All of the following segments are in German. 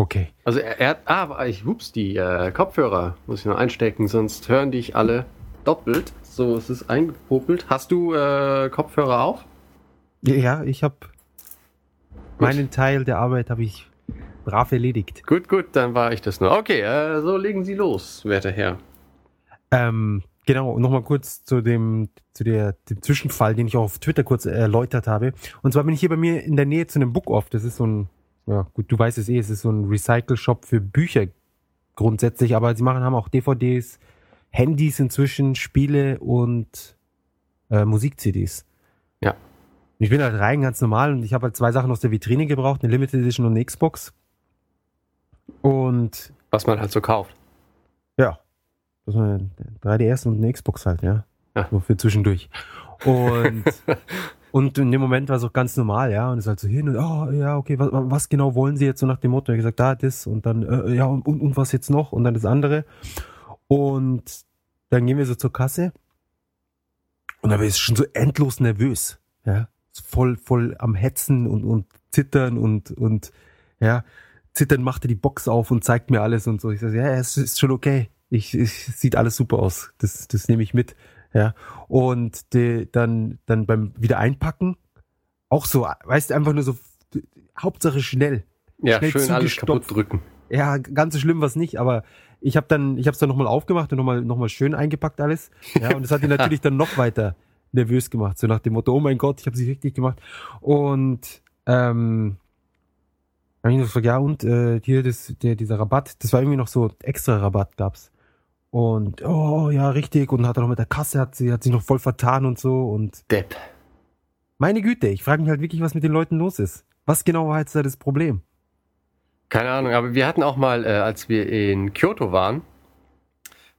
Okay. Also er, er ah, ich, hups, die äh, Kopfhörer muss ich noch einstecken, sonst hören dich alle doppelt. So, es ist eingepopelt. Hast du äh, Kopfhörer auf? Ja, ich habe meinen Teil der Arbeit habe ich brav erledigt. Gut, gut, dann war ich das nur. Okay, äh, so legen Sie los, werter Herr. Ähm, genau, nochmal kurz zu dem, zu der, dem Zwischenfall, den ich auch auf Twitter kurz erläutert habe. Und zwar bin ich hier bei mir in der Nähe zu einem Book-Off. Das ist so ein, ja gut, du weißt es eh, es ist so ein Recycle-Shop für Bücher grundsätzlich, aber sie machen, haben auch DVDs, Handys inzwischen, Spiele und äh, Musik-CDs. Ja. Und ich bin halt rein ganz normal und ich habe halt zwei Sachen aus der Vitrine gebraucht, eine Limited Edition und eine Xbox. Und Was man halt so kauft. ja, das war ein 3DS und eine Xbox halt, ja. Ja. So für zwischendurch. Und, und in dem Moment war es auch ganz normal, ja. Und es ist halt so hin und, oh, ja, okay, was, was genau wollen Sie jetzt so nach dem Motto? Ich hab gesagt, da, das und dann, äh, ja, und, und, und was jetzt noch? Und dann das andere. Und dann gehen wir so zur Kasse. Und da war ich schon so endlos nervös, ja. Voll, voll am Hetzen und, und zittern und, und, ja. Zittern machte die Box auf und zeigt mir alles und so. Ich sage, ja, es ist schon okay. Ich, ich sieht alles super aus. Das, das nehme ich mit. Ja. Und die, dann, dann beim Wiedereinpacken auch so, weißt du, einfach nur so, Hauptsache schnell. Ja, Schnell schön alles kaputt drücken. Ja, ganz so schlimm was nicht, aber ich habe dann, ich habe es dann nochmal aufgemacht und nochmal noch mal schön eingepackt alles. Ja, und das hat ihn natürlich dann noch weiter nervös gemacht, so nach dem Motto, oh mein Gott, ich habe sie richtig gemacht. Und ähm, hab ich noch gesagt, ja und äh, hier das, der, dieser Rabatt, das war irgendwie noch so extra Rabatt gab's. Und oh ja, richtig. Und hat er noch mit der Kasse hat sie hat sich noch voll vertan und so. Und Depp. meine Güte, ich frage mich halt wirklich, was mit den Leuten los ist. Was genau war jetzt da das Problem? Keine Ahnung, aber wir hatten auch mal, äh, als wir in Kyoto waren,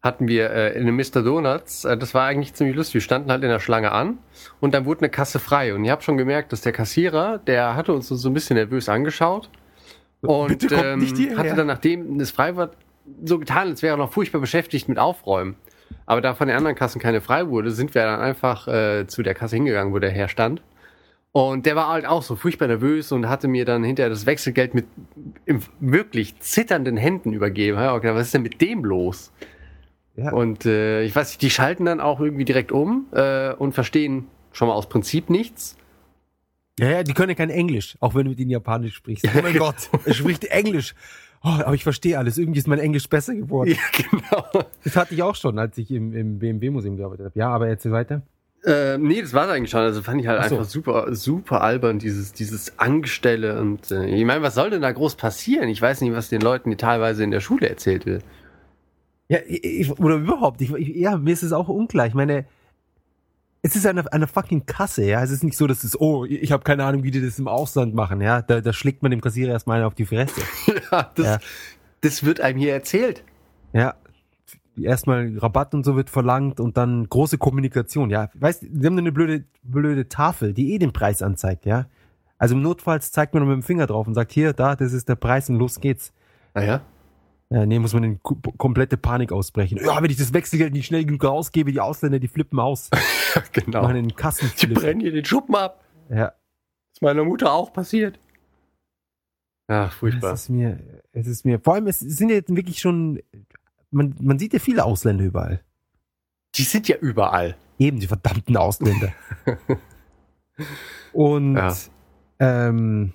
hatten wir äh, in einem Mr. Donuts, äh, das war eigentlich ziemlich lustig, wir standen halt in der Schlange an und dann wurde eine Kasse frei und ich habe schon gemerkt, dass der Kassierer, der hatte uns so ein bisschen nervös angeschaut und ähm, hatte dann, nachdem es frei war, so getan, als wäre er noch furchtbar beschäftigt mit Aufräumen. Aber da von den anderen Kassen keine frei wurde, sind wir dann einfach äh, zu der Kasse hingegangen, wo der Herr stand. Und der war halt auch so furchtbar nervös und hatte mir dann hinterher das Wechselgeld mit wirklich zitternden Händen übergeben. Ja, okay, was ist denn mit dem los? Ja. Und äh, ich weiß nicht, die schalten dann auch irgendwie direkt um äh, und verstehen schon mal aus Prinzip nichts. Ja, ja, die können ja kein Englisch, auch wenn du mit ihnen Japanisch sprichst. Oh mein Gott, er spricht Englisch. Oh, aber ich verstehe alles. Irgendwie ist mein Englisch besser geworden. Ja, genau. Das hatte ich auch schon, als ich im, im BMW-Museum gearbeitet habe. Ja, aber erzähl weiter. Äh, nee, das war eigentlich schon. Also fand ich halt so. einfach super, super albern, dieses, dieses Angestelle. Und äh, ich meine, was soll denn da groß passieren? Ich weiß nicht, was den Leuten hier teilweise in der Schule erzählt wird. Ja, ich, oder überhaupt. Ich, ich, ja, mir ist es auch unklar. Ich meine, es ist eine, eine fucking Kasse, ja. Es ist nicht so, dass es, oh, ich habe keine Ahnung, wie die das im Ausland machen, ja. Da, da schlägt man dem Kassierer erstmal einen auf die Fresse. ja, das, Ja. das wird einem hier erzählt. Ja. Erstmal Rabatt und so wird verlangt und dann große Kommunikation, ja. Weißt, sie haben eine blöde, blöde Tafel, die eh den Preis anzeigt, ja. Also im Notfalls zeigt man mit dem Finger drauf und sagt, hier, da, das ist der Preis und los geht's. Naja. Ja, nee, muss man in ko- komplette Panik ausbrechen. Ja, wenn ich das Wechselgeld nicht schnell genug ausgebe, die Ausländer, die flippen aus. genau. Machen einen Die Kassenflip. brennen hier den Schuppen ab. Ja, ist meiner Mutter auch passiert. Ja, furchtbar. es ist mir, es ist mir, vor allem, es sind jetzt wirklich schon, man, man sieht ja viele Ausländer überall. Die sind ja überall. Eben, die verdammten Ausländer. Und, Ja. ähm,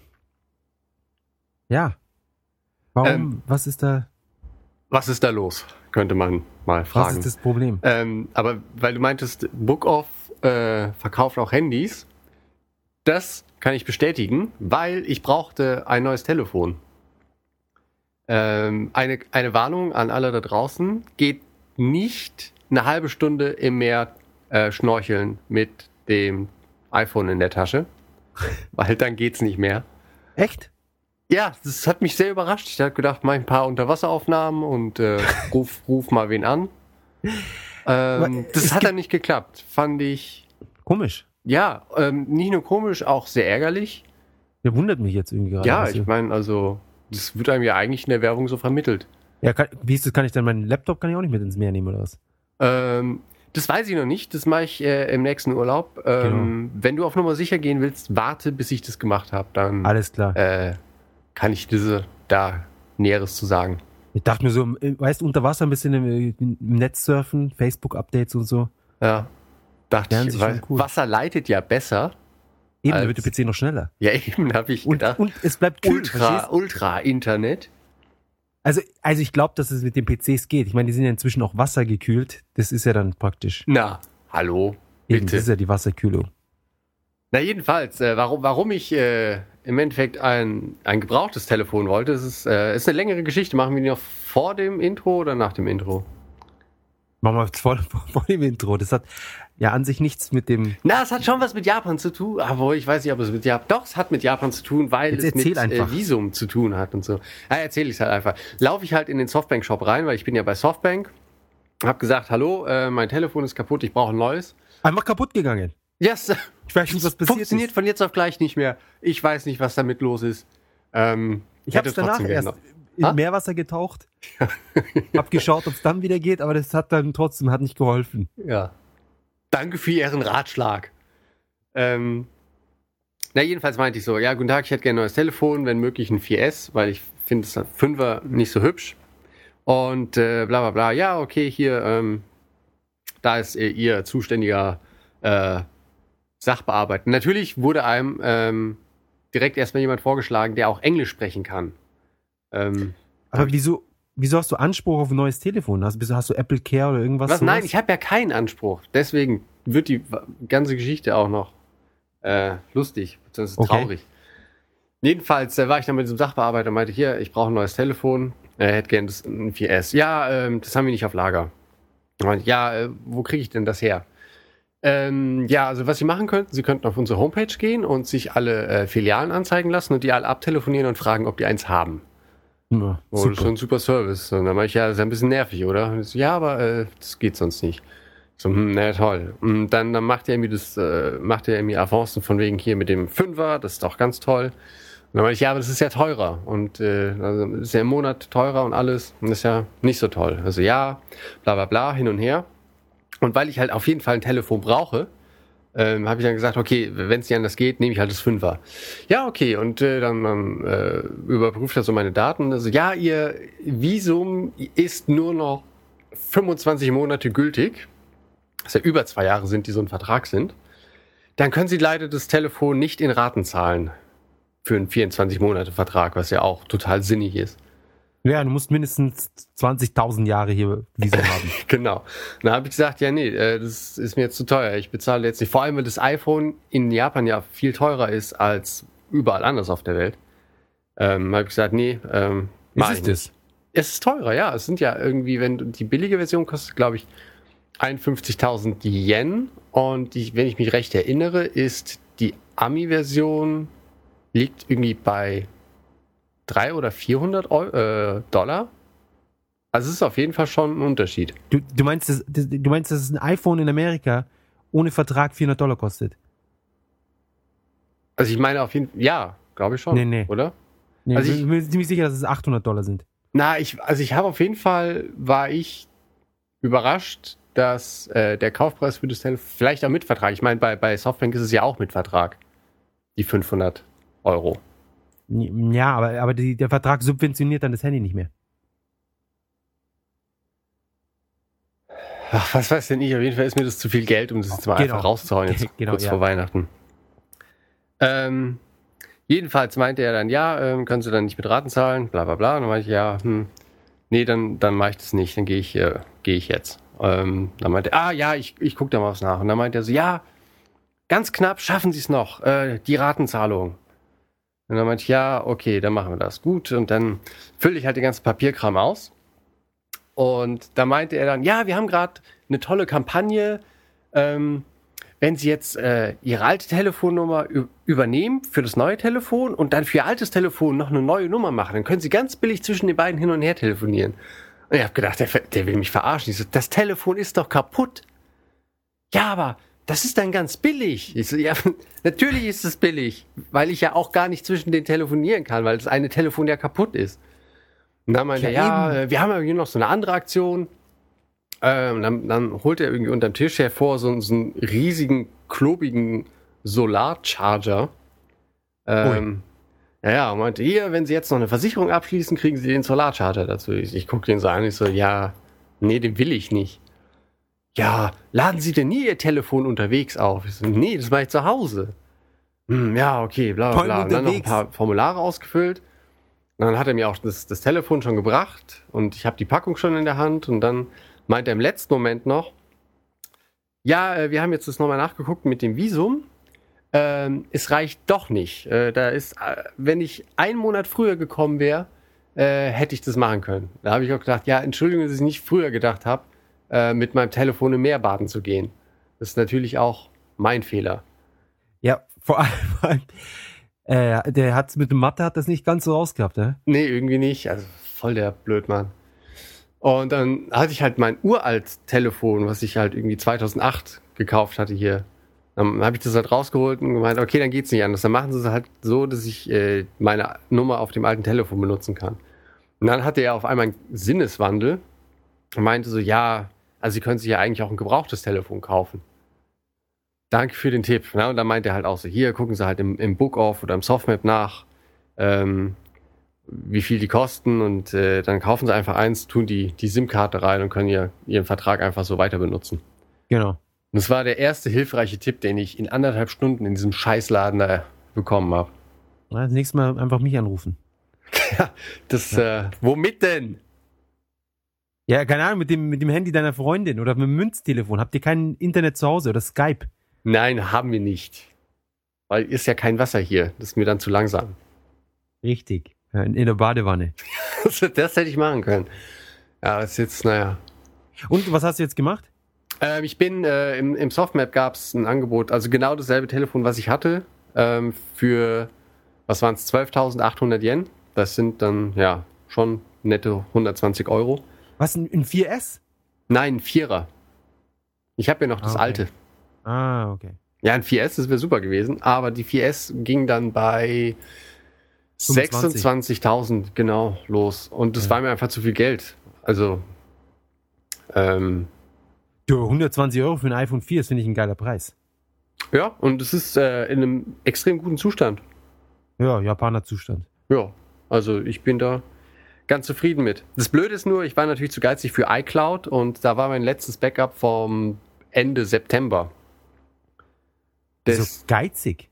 ja. Warum, Ähm, was ist da, Was ist da los? Könnte man mal was fragen. ist das Problem? Ähm, aber weil du meintest, Book-Off äh, verkauft auch Handys. Das kann ich bestätigen, weil ich brauchte ein neues Telefon. Ähm, eine, eine Warnung an alle da draußen. Geht nicht eine halbe Stunde im Meer äh, schnorcheln mit dem iPhone in der Tasche. weil dann geht's nicht mehr. Echt? Ja, das hat mich sehr überrascht. Ich habe gedacht, mach ein paar Unterwasseraufnahmen und äh, ruf, ruf mal wen an. Ähm, das hat dann nicht geklappt. Fand ich, Komisch. ja, ähm, nicht nur komisch, auch sehr ärgerlich. Der wundert mich jetzt irgendwie gerade. ja, ich meine, also, das wird einem ja eigentlich in der Werbung so vermittelt. ja kann, wie ist das, kann ich dann meinen Laptop kann ich auch nicht mit ins Meer nehmen oder was? Ähm, das weiß ich noch nicht. Das mache ich äh, im nächsten Urlaub. Ähm, Wenn du auf Nummer sicher gehen willst, warte, bis ich das gemacht habe. Dann Alles klar. äh, kann ich diese da Näheres zu sagen. Ich dachte mir so, äh, weißt du, unter Wasser ein bisschen im, im Netz surfen, Facebook-Updates und so. Ja. Dachte Wären ich, weil cool. Wasser leitet ja besser. Eben, Als- dann wird der PC noch schneller. Ja, eben habe ich Und, gedacht. und es bleibt kühl, Ultra? Ultra-Internet. Also, also ich glaube, dass es mit den PCs geht. Ich meine, die sind ja inzwischen auch wassergekühlt. Das ist ja dann praktisch. Na, hallo, Eben, bitte. das ist ja die Wasserkühlung. Na jedenfalls, äh, warum, warum ich äh, im Endeffekt ein, ein gebrauchtes Telefon wollte, das ist, äh, ist eine längere Geschichte. Machen wir die noch vor dem Intro oder nach dem Intro? Machen wir voll, voll im Intro. Das hat ja an sich nichts mit dem. Na, es hat schon was mit Japan zu tun, aber ich weiß nicht, ob es mit Japan. Doch, es hat mit Japan zu tun, weil Jetzt es mit äh, Visum zu tun hat und so. Ja, erzähle ich halt einfach. Laufe ich halt in den Softbank-Shop rein, weil ich bin ja bei Softbank. Hab gesagt, hallo, äh, mein Telefon ist kaputt, ich brauche ein neues. Einfach kaputt gegangen. Yes, Ich weiß nicht, was passiert funktioniert ist. von jetzt auf gleich nicht mehr. Ich weiß nicht, was damit los ist. Ähm, Ich habe es danach erst in Ha? Meerwasser getaucht. hab geschaut, ob es dann wieder geht, aber das hat dann trotzdem hat nicht geholfen. Ja. Danke für Ihren Ratschlag. Ähm, na, jedenfalls meinte ich so, ja, guten Tag, ich hätte gerne ein neues Telefon, wenn möglich ein 4S, weil ich finde das 5er nicht so hübsch. Und äh, bla bla bla, ja, okay, hier, ähm, da ist äh, Ihr zuständiger äh, Sachbearbeiter. Natürlich wurde einem ähm, direkt erstmal jemand vorgeschlagen, der auch Englisch sprechen kann. Ähm, Aber wieso, wieso hast du Anspruch auf ein neues Telefon? Hast, hast du Apple Care oder irgendwas? Was? Nein, ich habe ja keinen Anspruch. Deswegen wird die ganze Geschichte auch noch äh, lustig, beziehungsweise Okay. traurig. Jedenfalls äh, war ich dann mit diesem Sachbearbeiter und meinte, hier, ich brauche ein neues Telefon. Er hätte gern das, ein 4S. Ja, ähm, das haben wir nicht auf Lager. Meinte, ja, äh, wo kriege ich denn das her? Ähm, ja, also was Sie machen könnten, Sie könnten auf unsere Homepage gehen und sich alle äh, Filialen anzeigen lassen und die alle abtelefonieren und fragen, ob die eins haben. Ja, Oh, das ist super. schon ein super Service. Und dann meinte ich, ja, das ist ein bisschen nervig, oder? So, ja, aber äh, das geht sonst nicht. So, hm, na toll. Und dann, dann macht er mir das, äh, macht er mir Avancen von wegen hier mit dem Fünfer, das ist doch ganz toll. Und dann meinte ich, ja, aber das ist ja teurer. Und äh, also das ist ja im Monat teurer und alles. Und das ist ja nicht so toll. Also ja, bla bla bla, hin und her. Und weil ich halt auf jeden Fall ein Telefon brauche, ähm, habe ich dann gesagt, okay, wenn es nicht anders geht, nehme ich halt das Fünfer. Ja, okay, und äh, dann, dann äh, überprüft er so meine Daten. Also, ja, Ihr Visum ist nur noch 25 Monate gültig. Was ja über zwei Jahre sind, die so ein Vertrag sind. Dann können Sie leider das Telefon nicht in Raten zahlen für einen 24-Monate-Vertrag, was ja auch total sinnig ist. Ja, du musst mindestens 20.000 Jahre hier Visum haben. Genau. Dann habe ich gesagt, ja, nee, äh, das ist mir jetzt zu teuer. Ich bezahle jetzt nicht. Vor allem, weil das iPhone in Japan ja viel teurer ist als überall anders auf der Welt. Ähm, habe ich gesagt, nee, ähm, mach ich ist das? Es ist teurer, ja. Es sind ja irgendwie, wenn du- die billige Version kostet, glaube ich, 51.000 Yen. Und die, wenn ich mich recht erinnere, ist die Ami-Version liegt irgendwie bei 300 oder 400 Eu äh, Dollar. Also es ist auf jeden Fall schon ein Unterschied. Du, du, meinst, das, du meinst, dass ein iPhone in Amerika ohne Vertrag 400 Dollar kostet? Also ich meine auf jeden Fall, ja, glaube ich schon, Nee, nee. oder? Nee, Also ich ich- bin mir ziemlich sicher, dass es 800 Dollar sind. Na, ich, also ich habe auf jeden Fall, war ich überrascht, dass äh, der Kaufpreis für das Telefon, vielleicht auch mit Vertrag, ich meine, bei, bei Softbank ist es ja auch mit Vertrag, die 500 Euro. Ja, aber, aber die, der Vertrag subventioniert dann das Handy nicht mehr. Ach, was weiß denn ich, auf jeden Fall ist mir das zu viel Geld, um das jetzt mal Genau. einfach rauszuhauen, jetzt Genau, kurz ja. vor Weihnachten. Ähm, jedenfalls meinte er dann, ja, ähm, können Sie dann nicht mit Raten zahlen, bla bla bla. Und dann meinte ich, ja, hm, nee, dann, dann mache ich das nicht, dann gehe ich, äh, gehe ich jetzt. Ähm, dann meinte er, ah ja, ich, ich gucke da mal was nach. Und dann meinte er so, ja, ganz knapp schaffen Sie es noch, äh, die Ratenzahlung. Und dann meinte ich, ja, okay, dann machen wir das. Gut, und dann fülle ich halt den ganzen Papierkram aus. Und da meinte er dann, ja, wir haben gerade eine tolle Kampagne. Ähm, wenn Sie jetzt äh, Ihre alte Telefonnummer übernehmen für das neue Telefon und dann für Ihr altes Telefon noch eine neue Nummer machen, dann können Sie ganz billig zwischen den beiden hin und her telefonieren. Und ich habe gedacht, der, der will mich verarschen. Ich so, das Telefon ist doch kaputt. Ja, aber das ist dann ganz billig. Ich so, ja, natürlich ist es billig, weil ich ja auch gar nicht zwischen den telefonieren kann, weil das eine Telefon ja kaputt ist. Und dann meinte Ja, er, ja, äh, wir haben ja hier noch so eine andere Aktion. Ähm, dann, dann holt er irgendwie unterm Tisch hervor so, so einen riesigen, klobigen Solarcharger. Ähm, Ja, ja, und meinte, hier, wenn Sie jetzt noch eine Versicherung abschließen, kriegen Sie den Solarcharter dazu. Ich, ich gucke den so an, ich so, ja, nee, den will ich nicht. Ja, laden Sie denn nie Ihr Telefon unterwegs auf? Ich so, nee, das mache ich zu Hause. Hm, ja, okay, bla bla bla. Und dann noch ein paar Formulare ausgefüllt. Und dann hat er mir auch das, das Telefon schon gebracht und ich habe die Packung schon in der Hand und dann meint er im letzten Moment noch, ja, äh, wir haben jetzt das nochmal nachgeguckt mit dem Visum. Ähm, es reicht doch nicht. Äh, da ist, äh, wenn ich einen Monat früher gekommen wäre, äh, hätte ich das machen können. Da habe ich auch gedacht, ja, Entschuldigung, dass ich nicht früher gedacht habe, äh, mit meinem Telefon im Meer baden zu gehen. Das ist natürlich auch mein Fehler. Ja, vor allem, äh, der hat mit dem Mathe hat das nicht ganz so rausgehabt, ne? Nee, irgendwie nicht. Also voll der Blödmann. Und dann hatte ich halt mein uralt Telefon, was ich halt irgendwie 2008 gekauft hatte hier. Dann habe ich das halt rausgeholt und gemeint, okay, dann geht's nicht anders. Dann machen sie es halt so, dass ich äh, meine Nummer auf dem alten Telefon benutzen kann. Und dann hatte er auf einmal einen Sinneswandel und meinte so, ja, also Sie können sich ja eigentlich auch ein gebrauchtes Telefon kaufen. Danke für den Tipp. Ja, und dann meinte er halt auch so, hier gucken Sie halt im, im Book-Off oder im Softmap nach, ähm, wie viel die kosten und äh, dann kaufen Sie einfach eins, tun die, die SIM-Karte rein und können ihr, Ihren Vertrag einfach so weiter benutzen. Genau. Und das war der erste hilfreiche Tipp, den ich in anderthalb Stunden in diesem Scheißladen da bekommen habe. Ja, das nächste Mal einfach mich anrufen. ja, das, ja. Äh, womit denn? Ja, keine Ahnung, mit dem, mit dem Handy deiner Freundin oder mit dem Münztelefon. Habt ihr kein Internet zu Hause oder Skype? Nein, haben wir nicht. Weil ist ja kein Wasser hier. Das ist mir dann zu langsam. Richtig. In, der Badewanne. das, das hätte ich machen können. Ja, ist jetzt, naja. Und was hast du jetzt gemacht? Ähm, ich bin äh, im, im Softmap gab es ein Angebot, also genau dasselbe Telefon, was ich hatte, ähm, für was waren es, 12.800 Yen. Das sind dann ja schon nette 120 Euro. Was, ein, ein 4S? Nein, ein Vierer. Ich habe ja noch das okay. alte. Ah, okay. Ja, ein 4S, das wäre super gewesen, aber die 4S ging dann bei 26.000 genau los. Und das ja. war mir einfach zu viel Geld. Also, ähm, Du, 120 Euro für ein iPhone 4, das finde ich ein geiler Preis. Ja, und es ist äh, in einem extrem guten Zustand. Ja, Japaner Zustand. Ja, also ich bin da ganz zufrieden mit. Das Blöde ist nur, ich war natürlich zu geizig für iCloud und da war mein letztes Backup vom Ende September. Das so geizig?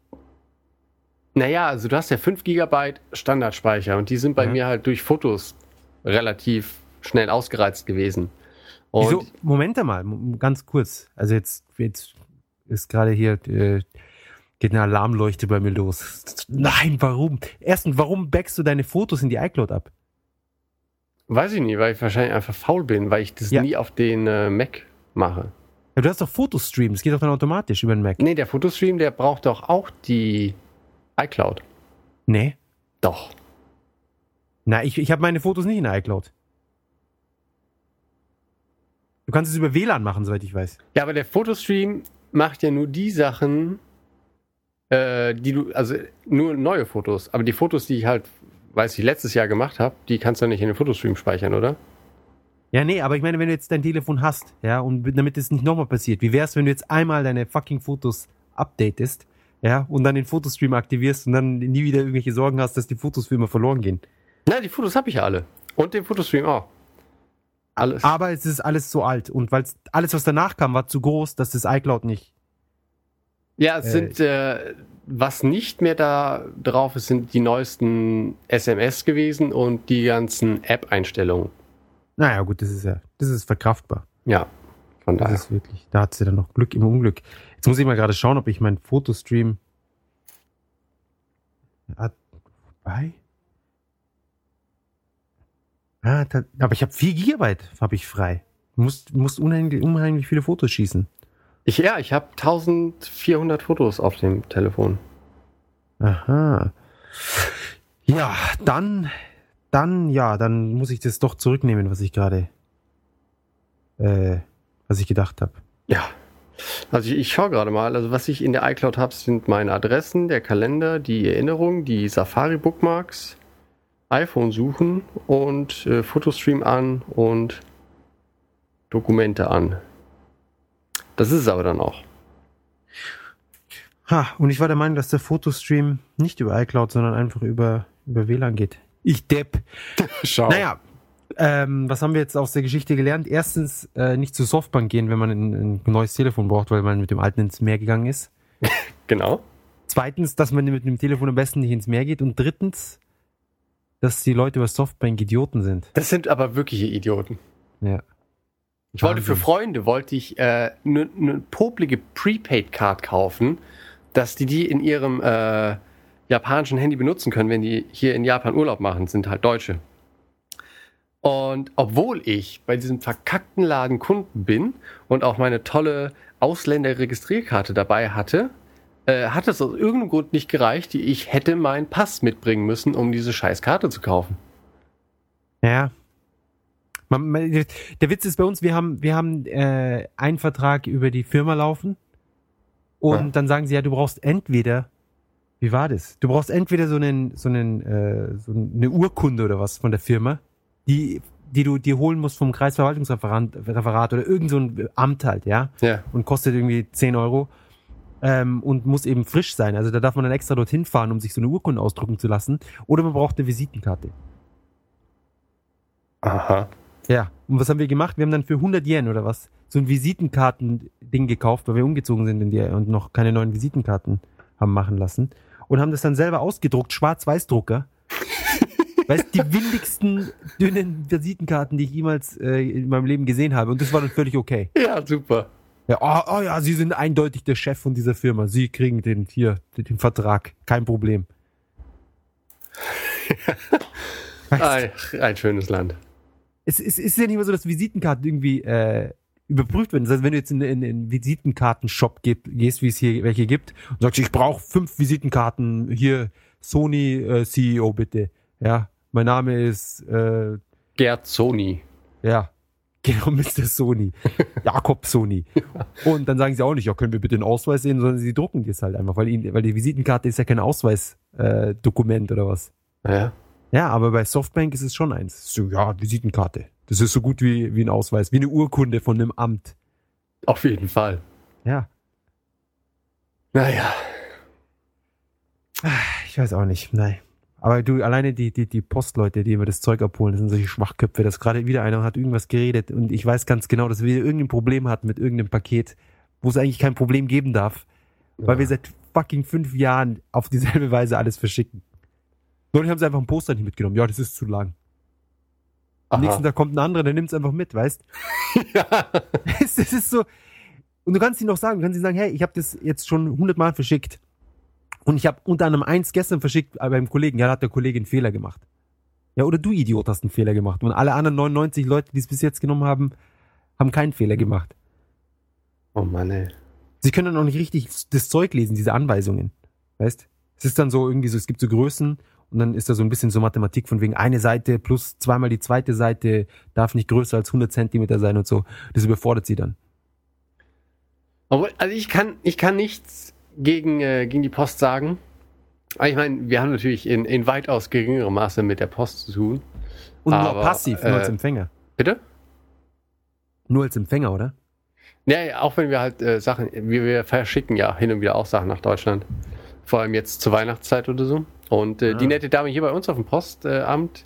Naja, also du hast ja 5 GB Standardspeicher und die sind bei ja. mir halt durch Fotos relativ schnell ausgereizt gewesen. Und Wieso? Moment einmal, ganz kurz. Also jetzt, jetzt ist gerade hier, äh, geht eine Alarmleuchte bei mir los. Nein, warum? Erstens, warum backst du deine Fotos in die iCloud ab? Weiß ich nicht, weil ich wahrscheinlich einfach faul bin, weil ich das ja. nie auf den äh, Mac mache. Ja, du hast doch Fotostream, das geht doch dann automatisch über den Mac. Nee, der Fotostream, der braucht doch auch die iCloud. Nee. Doch. Na, ich, ich habe meine Fotos nicht in der iCloud. Du kannst es über WLAN machen, soweit ich weiß. Ja, aber der Fotostream macht ja nur die Sachen, äh, die du, also nur neue Fotos. Aber die Fotos, die ich halt, weiß ich, letztes Jahr gemacht habe, die kannst du nicht in den Fotostream speichern, oder? Ja, nee, aber ich meine, wenn du jetzt dein Telefon hast, ja, und damit es nicht nochmal passiert, wie wär's, wenn du jetzt einmal deine fucking Fotos updatest, ja, und dann den Fotostream aktivierst und dann nie wieder irgendwelche Sorgen hast, dass die Fotos für immer verloren gehen? Nein, die Fotos habe ich ja alle. Und den Fotostream auch. Alles. Aber es ist alles zu alt. Und weil alles, was danach kam, war zu groß, dass das iCloud nicht. Ja, es äh, sind, äh, was nicht mehr da drauf ist, sind die neuesten SMS gewesen und die ganzen App-Einstellungen. Naja, gut, das ist ja, das ist verkraftbar. Ja, von daher. Das ist wirklich, da hat sie dann noch Glück im Unglück. Jetzt muss ich mal gerade schauen, ob ich meinen Fotostream. Hat, bei? Ah, da, aber ich habe 4 Gigabyte habe ich frei. Du musst, musst unheimlich, unheimlich viele Fotos schießen. Ich, ja, ich habe 1400 Fotos auf dem Telefon. Aha. Ja, dann, dann, ja, dann muss ich das doch zurücknehmen, was ich gerade, äh, was ich gedacht habe. Ja. Also ich, ich schaue gerade mal, also was ich in der iCloud habe, sind meine Adressen, der Kalender, die Erinnerungen, die Safari-Bookmarks, iPhone suchen und äh, Fotostream an und Dokumente an. Das ist es aber dann auch. Ha, und ich war der Meinung, dass der Fotostream nicht über iCloud, sondern einfach über, über WLAN geht. Ich depp. Schau. Naja, ähm, was haben wir jetzt aus der Geschichte gelernt? Erstens, äh, nicht zur Softbank gehen, wenn man ein, ein neues Telefon braucht, weil man mit dem alten ins Meer gegangen ist. Genau. Zweitens, dass man mit dem Telefon am besten nicht ins Meer geht. Und drittens, dass die Leute über Softbank Idioten sind. Das sind aber wirkliche Idioten. Ja. Ich wollte für Wahnsinn. Freunde, wollte ich eine äh, ne ne poplige Prepaid-Card kaufen, dass die die in ihrem äh, japanischen Handy benutzen können, wenn die hier in Japan Urlaub machen, sind halt Deutsche. Und obwohl ich bei diesem verkackten Laden Kunden bin und auch meine tolle Ausländerregistrierkarte dabei hatte, äh, hat es aus irgendeinem Grund nicht gereicht, die ich hätte meinen Pass mitbringen müssen, um diese scheiß Karte zu kaufen. Ja. Man, man, der Witz ist bei uns, wir haben, wir haben äh, einen Vertrag über die Firma laufen und Ja. dann sagen sie ja, du brauchst entweder, wie war das? Du brauchst entweder so einen, so einen, äh, so eine Urkunde oder was von der Firma, die, die du dir holen musst vom Kreisverwaltungsreferat Referat oder irgend so ein Amt halt, ja, Ja. und kostet irgendwie 10 Euro ähm, und muss eben frisch sein. Also da darf man dann extra dorthin fahren, um sich so eine Urkunde ausdrucken zu lassen. Oder man braucht eine Visitenkarte. Aha. Ja, und was haben wir gemacht? Wir haben dann für 100 Yen oder was so ein Visitenkarten-Ding gekauft, weil wir umgezogen sind in die und noch keine neuen Visitenkarten haben machen lassen und haben das dann selber ausgedruckt, Schwarz-Weiß-Drucker. weißt, die windigsten, dünnen Visitenkarten, die ich jemals äh, in meinem Leben gesehen habe und das war dann völlig okay. Ja, super. Ja, oh, oh ja, Sie sind eindeutig der Chef von dieser Firma. Sie kriegen den hier, den, Vertrag. Kein Problem. Ein, ein schönes Land. Es, es ist ja nicht mehr so, dass Visitenkarten irgendwie äh, überprüft werden. Das heißt, wenn du jetzt in, einen Visitenkartenshop gehst, gehst, wie es hier welche gibt, und sagst, ich brauche fünf Visitenkarten, hier Sony äh, CEO bitte. Ja, mein Name ist äh, Gerd Sony. ja, genau, Mr. Sony. Jakob Sony. Und dann sagen sie auch nicht, ja, können wir bitte den Ausweis sehen, sondern sie drucken dir es halt einfach, weil, ihnen, weil die Visitenkarte ist ja kein Ausweisdokument äh, Dokument oder was. Ja. Ja, aber bei Softbank ist es schon eins. So, ja, Visitenkarte. Das ist so gut wie, wie ein Ausweis, wie eine Urkunde von einem Amt. Auf jeden Fall. Ja, Naja. ich weiß auch nicht. Nein. Aber du, alleine die, die, die Postleute, die immer das Zeug abholen, das sind solche Schwachköpfe. Das gerade wieder einer hat irgendwas geredet und ich weiß ganz genau, dass wir irgendein Problem hatten mit irgendeinem Paket, wo es eigentlich kein Problem geben darf, weil Ja. wir seit fucking fünf Jahren auf dieselbe Weise alles verschicken. Neulich haben sie einfach ein Poster nicht mitgenommen. Ja, das ist zu lang. Am nächsten Tag kommt ein anderer, der nimmt es einfach mit, weißt? ja. Das ist so. Und du kannst ihnen noch sagen, du kannst ihnen sagen, hey, ich habe das jetzt schon hundertmal verschickt. Und ich habe unter anderem eins gestern verschickt äh, beim Kollegen. Ja, da hat der Kollege einen Fehler gemacht. Ja, oder du Idiot hast einen Fehler gemacht. Und alle anderen 99 Leute, die es bis jetzt genommen haben, haben keinen Fehler gemacht. Oh Mann, ey. Sie können dann auch nicht richtig das Zeug lesen, diese Anweisungen. Weißt? Es ist dann so irgendwie so, es gibt so Größen und dann ist da so ein bisschen so Mathematik von wegen eine Seite plus zweimal die zweite Seite darf nicht größer als 100 Zentimeter sein und so. Das überfordert sie dann. Obwohl, also ich kann, ich kann nichts gegen, äh, gegen die Post sagen. Aber ich meine, wir haben natürlich in, in weitaus geringerem Maße mit der Post zu tun. Und nur Aber, passiv, nur äh, als Empfänger. Bitte? Nur als Empfänger, oder? Ja, ja, auch wenn wir halt äh, Sachen, wir, wir verschicken ja hin und wieder auch Sachen nach Deutschland. Vor allem jetzt zur Weihnachtszeit oder so. Und äh, die Ah. nette Dame hier bei uns auf dem Postamt,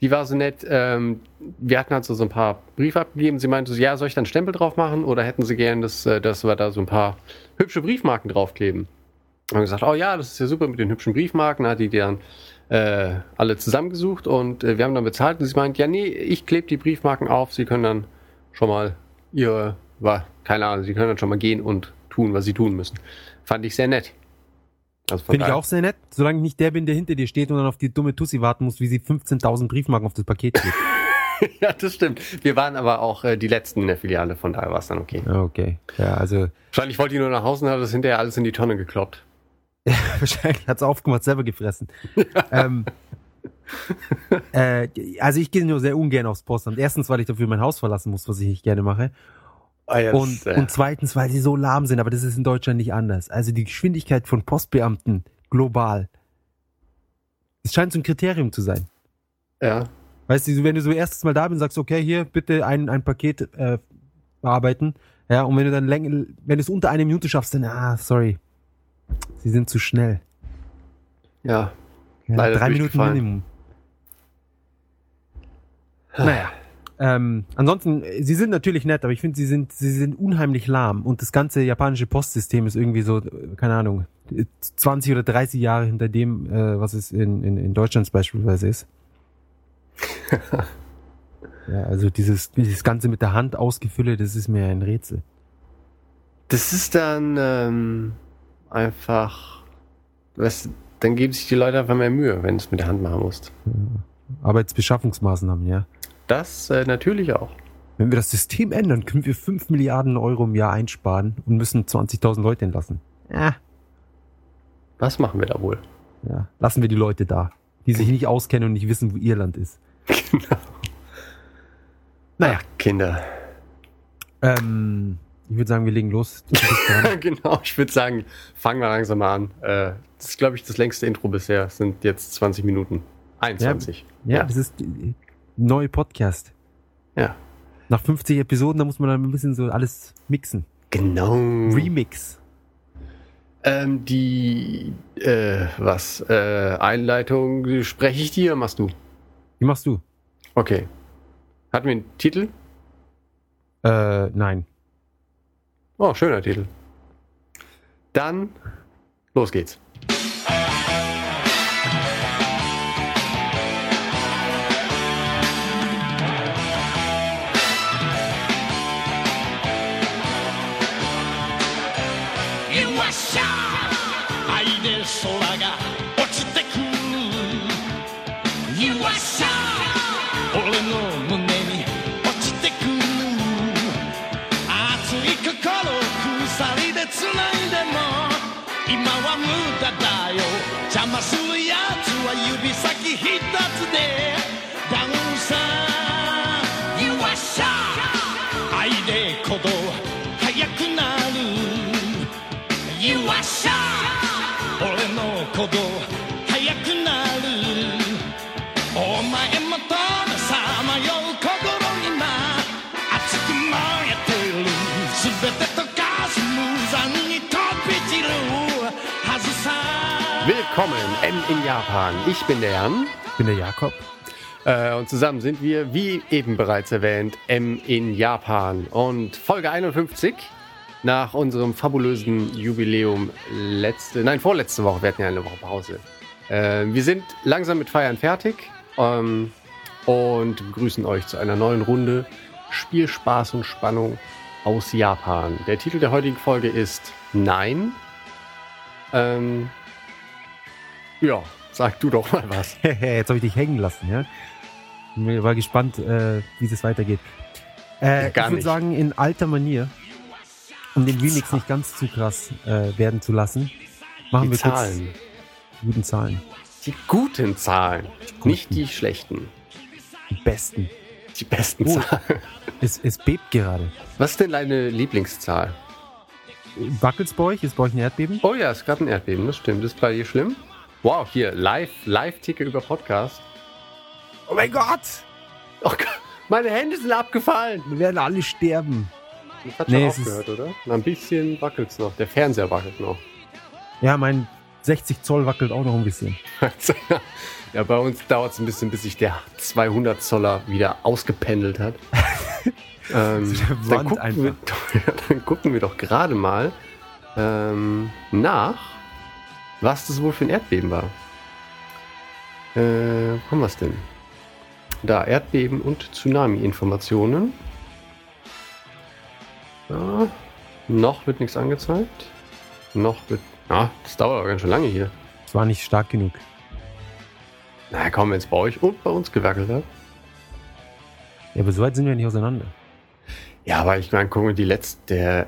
die war so nett, ähm, wir hatten halt so, so ein paar Briefe abgegeben. Sie meinte so, ja, soll ich dann Stempel drauf machen oder hätten sie gern, dass, äh, dass wir da so ein paar hübsche Briefmarken draufkleben? Haben gesagt, oh ja, das ist ja super mit den hübschen Briefmarken, hat die dann äh, alle zusammengesucht und äh, wir haben dann bezahlt und sie meint, ja, nee, ich klebe die Briefmarken auf, sie können dann schon mal ihre, war, keine Ahnung, sie können dann schon mal gehen und tun, was sie tun müssen. Fand ich sehr nett. Also Finde ich auch sehr nett, solange ich nicht der bin, der hinter dir steht und dann auf die dumme Tussi warten muss, wie sie 15.000 Briefmarken auf das Paket klebt. Ja, das stimmt. Wir waren aber auch äh, die Letzten in der Filiale, von daher war es dann okay. Ja, okay. Ja, also Wahrscheinlich wollte ich nur nach Hause und hat das hinterher alles in die Tonne gekloppt. wahrscheinlich hat's aufgemacht, selber gefressen. ähm, äh, also ich gehe nur sehr ungern aufs Postamt. Erstens, weil ich dafür mein Haus verlassen muss, was ich nicht gerne mache. Und, äh, und zweitens, weil sie so lahm sind, aber das ist in Deutschland nicht anders. Also die Geschwindigkeit von Postbeamten global. Es scheint so ein Kriterium zu sein. ja. Weißt du, wenn du so erstes Mal da bist und sagst, okay, hier, bitte ein, ein Paket äh, bearbeiten. Ja, und wenn du dann länger, wenn du es unter einer Minute schaffst, dann, ah, sorry. Sie sind zu schnell. Ja. Ja, drei Minuten durchgefallen. Minimum. Naja. Ähm, ansonsten, äh, sie sind natürlich nett, aber ich finde, sie sind, sie sind unheimlich lahm und das ganze japanische Postsystem ist irgendwie so, äh, keine Ahnung, äh, 20 oder 30 Jahre hinter dem, äh, was es in, in, in Deutschland beispielsweise ist. ja, also dieses, dieses Ganze mit der Hand ausgefüllt, das ist mir ein Rätsel. Das ist dann ähm, einfach. Was, dann geben sich die Leute einfach mehr Mühe, wenn du es mit der Hand machen musst. Arbeitsbeschaffungsmaßnahmen, ja. Das äh, natürlich auch. Wenn wir das System ändern, können wir 5 Milliarden Euro im Jahr einsparen und müssen 20.000 Leute entlassen. Ja. Was machen wir da wohl? Ja, lassen wir die Leute da, die sich nicht auskennen und nicht wissen, wo ihr Land ist. Naja, Ach, Kinder. ähm, ich würde sagen, wir legen los. Genau, ich würde sagen, fangen wir langsam mal an. Äh, das ist, glaube ich, das längste Intro bisher. Es sind jetzt 20 Minuten. 21. ja, Ja. das ist neue Podcast. Ja. Nach 50 Episoden, da muss man dann ein bisschen so alles mixen. Genau. Remix. Ähm, die, äh, was, äh, Einleitung spreche ich dir, machst du? Wie machst du? Okay. Hatten wir einen Titel? Äh, nein. Oh, schöner Titel. Dann, los geht's. 空が落ちてくる。You are shy 俺の胸に落ちてくる。熱い心鎖でつないでも。今は無駄だよ。邪魔するやつは指先一つで。俺の鼓動速くなるお前もとのさまよう心今熱く燃えてる全て溶かす無残に飛び散るはずさ Willkommen, M in Japan. Ich bin der Jan. Ich bin der Jakob. Äh, und zusammen sind wir, wie eben bereits erwähnt, M in Japan. Und Folge 51 nach unserem fabulösen Jubiläum letzte, nein, vorletzte Woche. Wir hatten ja eine Woche Pause. Äh, wir sind langsam mit Feiern fertig ähm, und begrüßen euch zu einer neuen Runde Spiel, Spaß und Spannung aus Japan. Der Titel der heutigen Folge ist Nein. Ähm, ja, sag du doch mal was. Jetzt habe ich dich hängen lassen, ja. Ich war gespannt, äh, wie das weitergeht. Äh, Ja, ich würde sagen, in alter Manier, um den Remix nicht ganz zu krass äh, werden zu lassen, machen Die wir kurz Zahlen. die guten Zahlen. Die guten Zahlen, guten. nicht die schlechten. Die besten. Die besten Oh. Zahlen. Es, es bebt gerade. Was ist denn deine Lieblingszahl? Wackelt's bei euch? Ist bei euch ein Erdbeben? Oh ja, es ist gerade ein Erdbeben, das stimmt. Ist bei dir schlimm? Wow, hier, live, Live-Ticker über Podcast. Oh mein Gott! Oh Gott, meine Hände sind abgefallen. Wir werden alle sterben. Das hat Nee, schon es aufgehört, oder? Na, ein bisschen wackelt's noch. Der Fernseher wackelt noch. Ja, mein 60 Zoll wackelt auch noch ein bisschen. ja, bei uns dauert es ein bisschen, bis sich der 200 Zoller wieder ausgependelt hat. ähm, dann, gucken wir, dann gucken wir doch gerade mal ähm, nach, was das wohl für ein Erdbeben war. Äh, wo haben wir es denn? Da, Erdbeben und Tsunami-Informationen. Ja, noch wird nichts angezeigt. Noch wird. Ah, das dauert aber ganz schön lange hier. Es war nicht stark genug. Na komm, wenn es bei euch und bei uns gewackelt hat. Ja, aber so weit sind wir nicht auseinander. Ja, aber ich meine, guck mal, die letzte, der,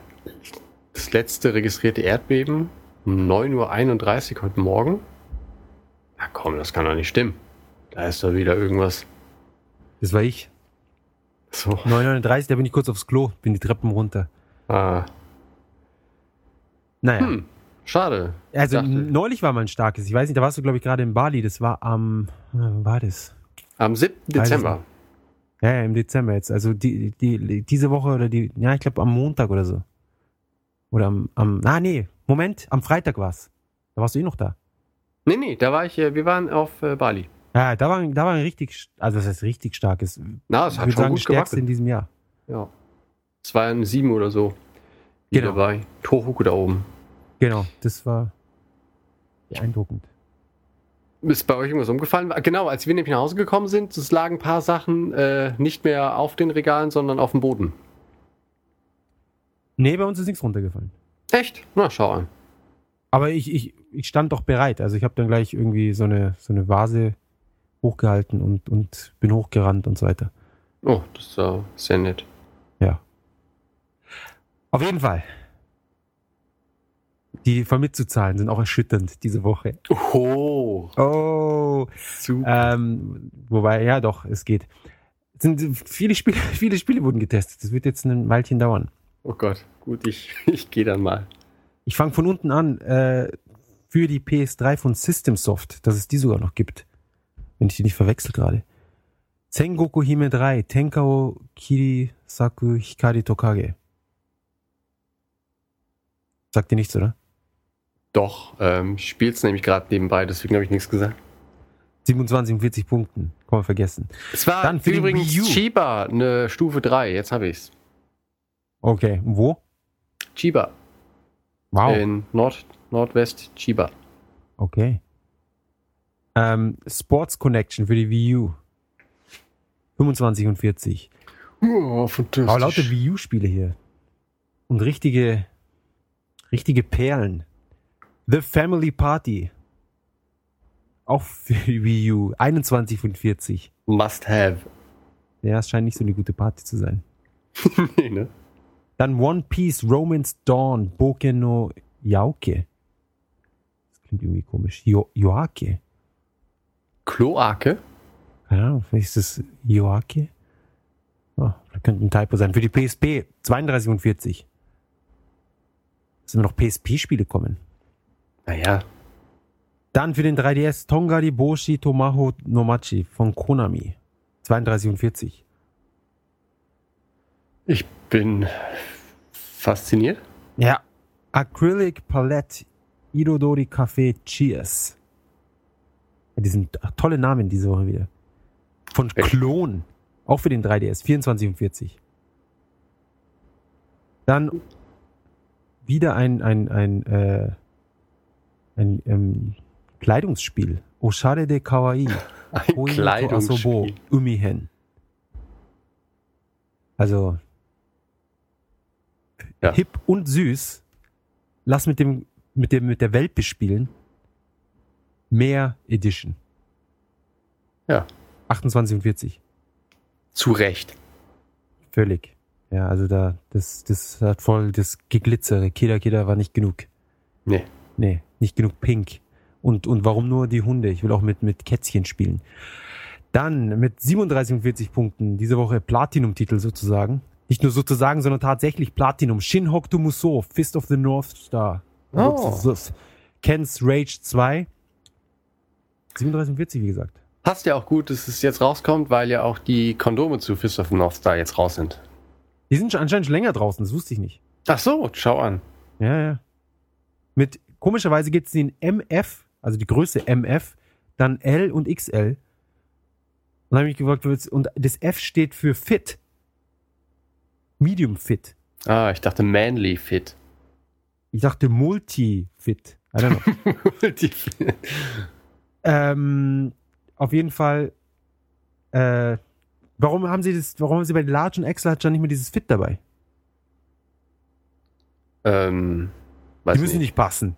das letzte registrierte Erdbeben um 9.31 Uhr heute Morgen. Na komm, das kann doch nicht stimmen. Da ist doch wieder irgendwas. Das war ich. So. 939, da bin ich kurz aufs Klo, bin die Treppen runter. Ah, Naja. hm, schade. Also dachte- neulich war mal ein starkes. Ich weiß nicht, da warst du, glaube ich, gerade in Bali. Das war am, äh, war das? Am 7. Weiß es Dezember. Ja, ja, im Dezember jetzt. Also die, die, diese Woche oder die, ja, ich glaube am Montag oder so. Oder am, am, ah nee, Moment, am Freitag war's. Da warst du eh noch da. Nee, nee, da war ich, äh, wir waren auf äh, Bali. Ja, da war, da war ein richtig, also das heißt richtig starkes. Na, es hat schon sagen, gut gewackelt. in diesem Jahr. Ja. Es war ein Sieben oder so. Die Genau. dabei. Tohoku da oben. Genau, das war beeindruckend. Ist bei euch irgendwas umgefallen? Genau, als wir nämlich nach Hause gekommen sind, es lagen ein paar Sachen äh, nicht mehr auf den Regalen, sondern auf dem Boden. Nee, bei uns ist nichts runtergefallen. Echt? Na, schau an. Aber ich, ich, ich stand doch bereit. Also ich habe dann gleich irgendwie so eine, so eine Vase hochgehalten und, und bin hochgerannt und so weiter. Oh, das ist äh, sehr nett. Ja. Auf jeden Fall. Die Vermitzuzahlen sind auch erschütternd diese Woche. Oh, Oh. super. Ähm, wobei, ja doch, es geht. Es sind viele Spiele, viele Spiele wurden getestet. Das wird jetzt ein Weilchen dauern. Oh Gott, gut, ich, ich gehe dann mal. Ich fange von unten an. Äh, für die PS3 von System Soft, dass es die sogar noch gibt. Wenn ich die nicht verwechsel gerade. Sengoku Hime 3, Tenkao Kirisaku Hikari Tokage. Sagt dir nichts, oder? Doch, ähm, ich spiel's nämlich gerade nebenbei, deswegen habe ich nichts gesagt. 27 und 40 Punkten. Kann man vergessen. Es war Dann für übrigens. Chiba, eine Stufe 3, jetzt habe ich's. Okay, und wo? Chiba, Wow. in Nord, Nordwest Chiba. Okay. Ähm, Sports Connection für die Wii U. 25 und 40. Oh, fantastisch. Aber lauter Wii U-Spiele hier. Und richtige, richtige Perlen. The Family Party. Auch für die Wii U. 21 von 40. Must have. Ja, es scheint nicht so eine gute Party zu sein. nee, ne? Dann One Piece Romance Dawn Boken no Yauke. Das klingt irgendwie komisch. Yo Yoake. Kloake? Ahnung, vielleicht ist das Yoake. Oh, da könnte ein Typo sein. Für die PSP 32 und 40. Dass immer noch PSP-Spiele kommen. Naja, Dann für den 3DS Tongari Boshi Tomaho Nomachi von Konami. 32 und 40. ich bin fasziniert. Ja. Acrylic Palette Irodori Café Cheers. Die sind tolle Namen diese Woche wieder. Von Echt? Klon. Auch für den 3DS. 24 und 40. Dann wieder ein, ein, ein, äh, ein ähm, Kleidungsspiel. Oshare de Kawaii. Ein Koino to Asobo Kleidungsspiel. Umihen. Also Ja. hip und süß. Lass mit dem mit dem mit der Welt bespielen. Mehr Edition. Ja, 28 und 40. zu Recht. Völlig. Ja, also da das das hat voll das Geglitzere. Kida Kida war nicht genug. Nee. Nee, nicht genug pink. Und, und warum nur die Hunde? Ich will auch mit, mit Kätzchen spielen. Dann mit 37 und 40 Punkten diese Woche Platinum-Titel sozusagen. Nicht nur sozusagen, sondern tatsächlich Platinum. Shin Hokuto Musou, Fist of the North Star. Oh. Ken's Rage 2. 37 und 40, wie gesagt. Passt ja auch gut, dass es jetzt rauskommt, weil ja auch die Kondome zu Fist of the North Star jetzt raus sind. Die sind schon anscheinend schon länger draußen, das wusste ich nicht. Ach so, schau an. Ja, ja. Mit, komischerweise gibt es den MF, also die Größe MF, dann L und XL. Und dann habe ich gefragt, und das F steht für Fit. Medium Fit. Ah, ich dachte Manly Fit. Ich dachte Multi-Fit. I don't know. Die- ähm, auf jeden Fall, äh, warum haben sie das, warum haben sie bei Large und X Large dann nicht mehr dieses Fit dabei? ähm, weiß Die müssen nicht passen.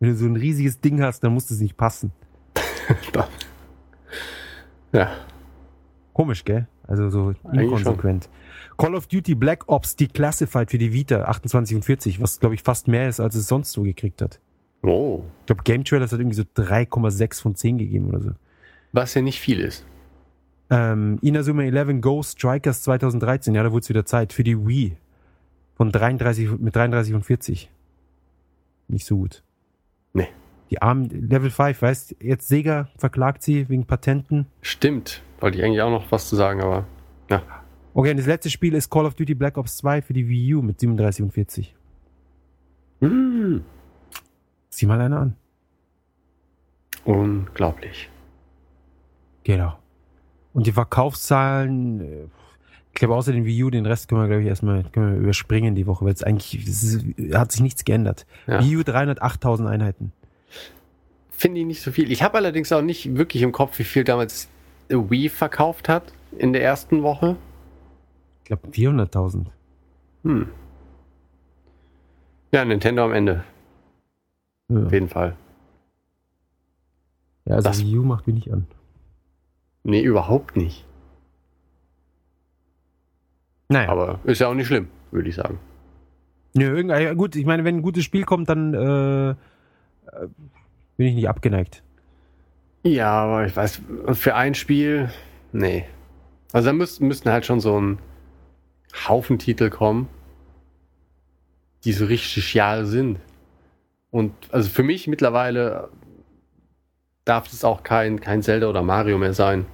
Wenn du so ein riesiges Ding hast, dann muss das nicht passen. Ja, Komisch, gell? Also so inkonsequent. Call of Duty Black Ops Declassified für die Vita 28 und 40, was glaube ich fast mehr ist, als es sonst so gekriegt hat. Oh, Ich glaube, Game Trailers hat irgendwie so 3,6 von 10 gegeben oder so. was ja nicht viel ist. Ähm, Inazuma 11 Go Strikers 2013, ja, da wurde es wieder Zeit für die Wii. Von 33, mit 33 und 40. Nicht so gut. Nee. Die armen Level 5, weißt jetzt Sega verklagt sie wegen Patenten. Stimmt, wollte ich eigentlich auch noch was zu sagen, aber ja. Okay, und das letzte Spiel ist Call of Duty Black Ops 2 für die Wii U mit 37 und 40. Hm. Sieh mal einer an. Unglaublich. Genau. Und die Verkaufszahlen, äh, ich glaube außer den Wii U, den Rest können wir, glaube ich, erstmal können wir überspringen die Woche, weil es eigentlich, es ist, hat sich nichts geändert. Ja. Wii U 308.000 Einheiten. Finde ich nicht so viel. Ich habe allerdings auch nicht wirklich im Kopf, wie viel damals Wii verkauft hat in der ersten Woche. Ich glaube 400.000. Hm. Ja, Nintendo am Ende, Ja. auf jeden Fall. ja, also Das- Wii U macht wenig an. Nee, überhaupt nicht. Naja. Aber ist ja auch nicht schlimm, würde ich sagen. Nö, ja, gut, ich meine, wenn ein gutes Spiel kommt, dann äh, äh, bin ich nicht abgeneigt. Ja, aber ich weiß, für ein Spiel, nee. Also da müssten, müssten halt schon so ein Haufen Titel kommen, die so richtig geil sind. Und also für mich mittlerweile darf es auch kein, kein Zelda oder Mario mehr sein.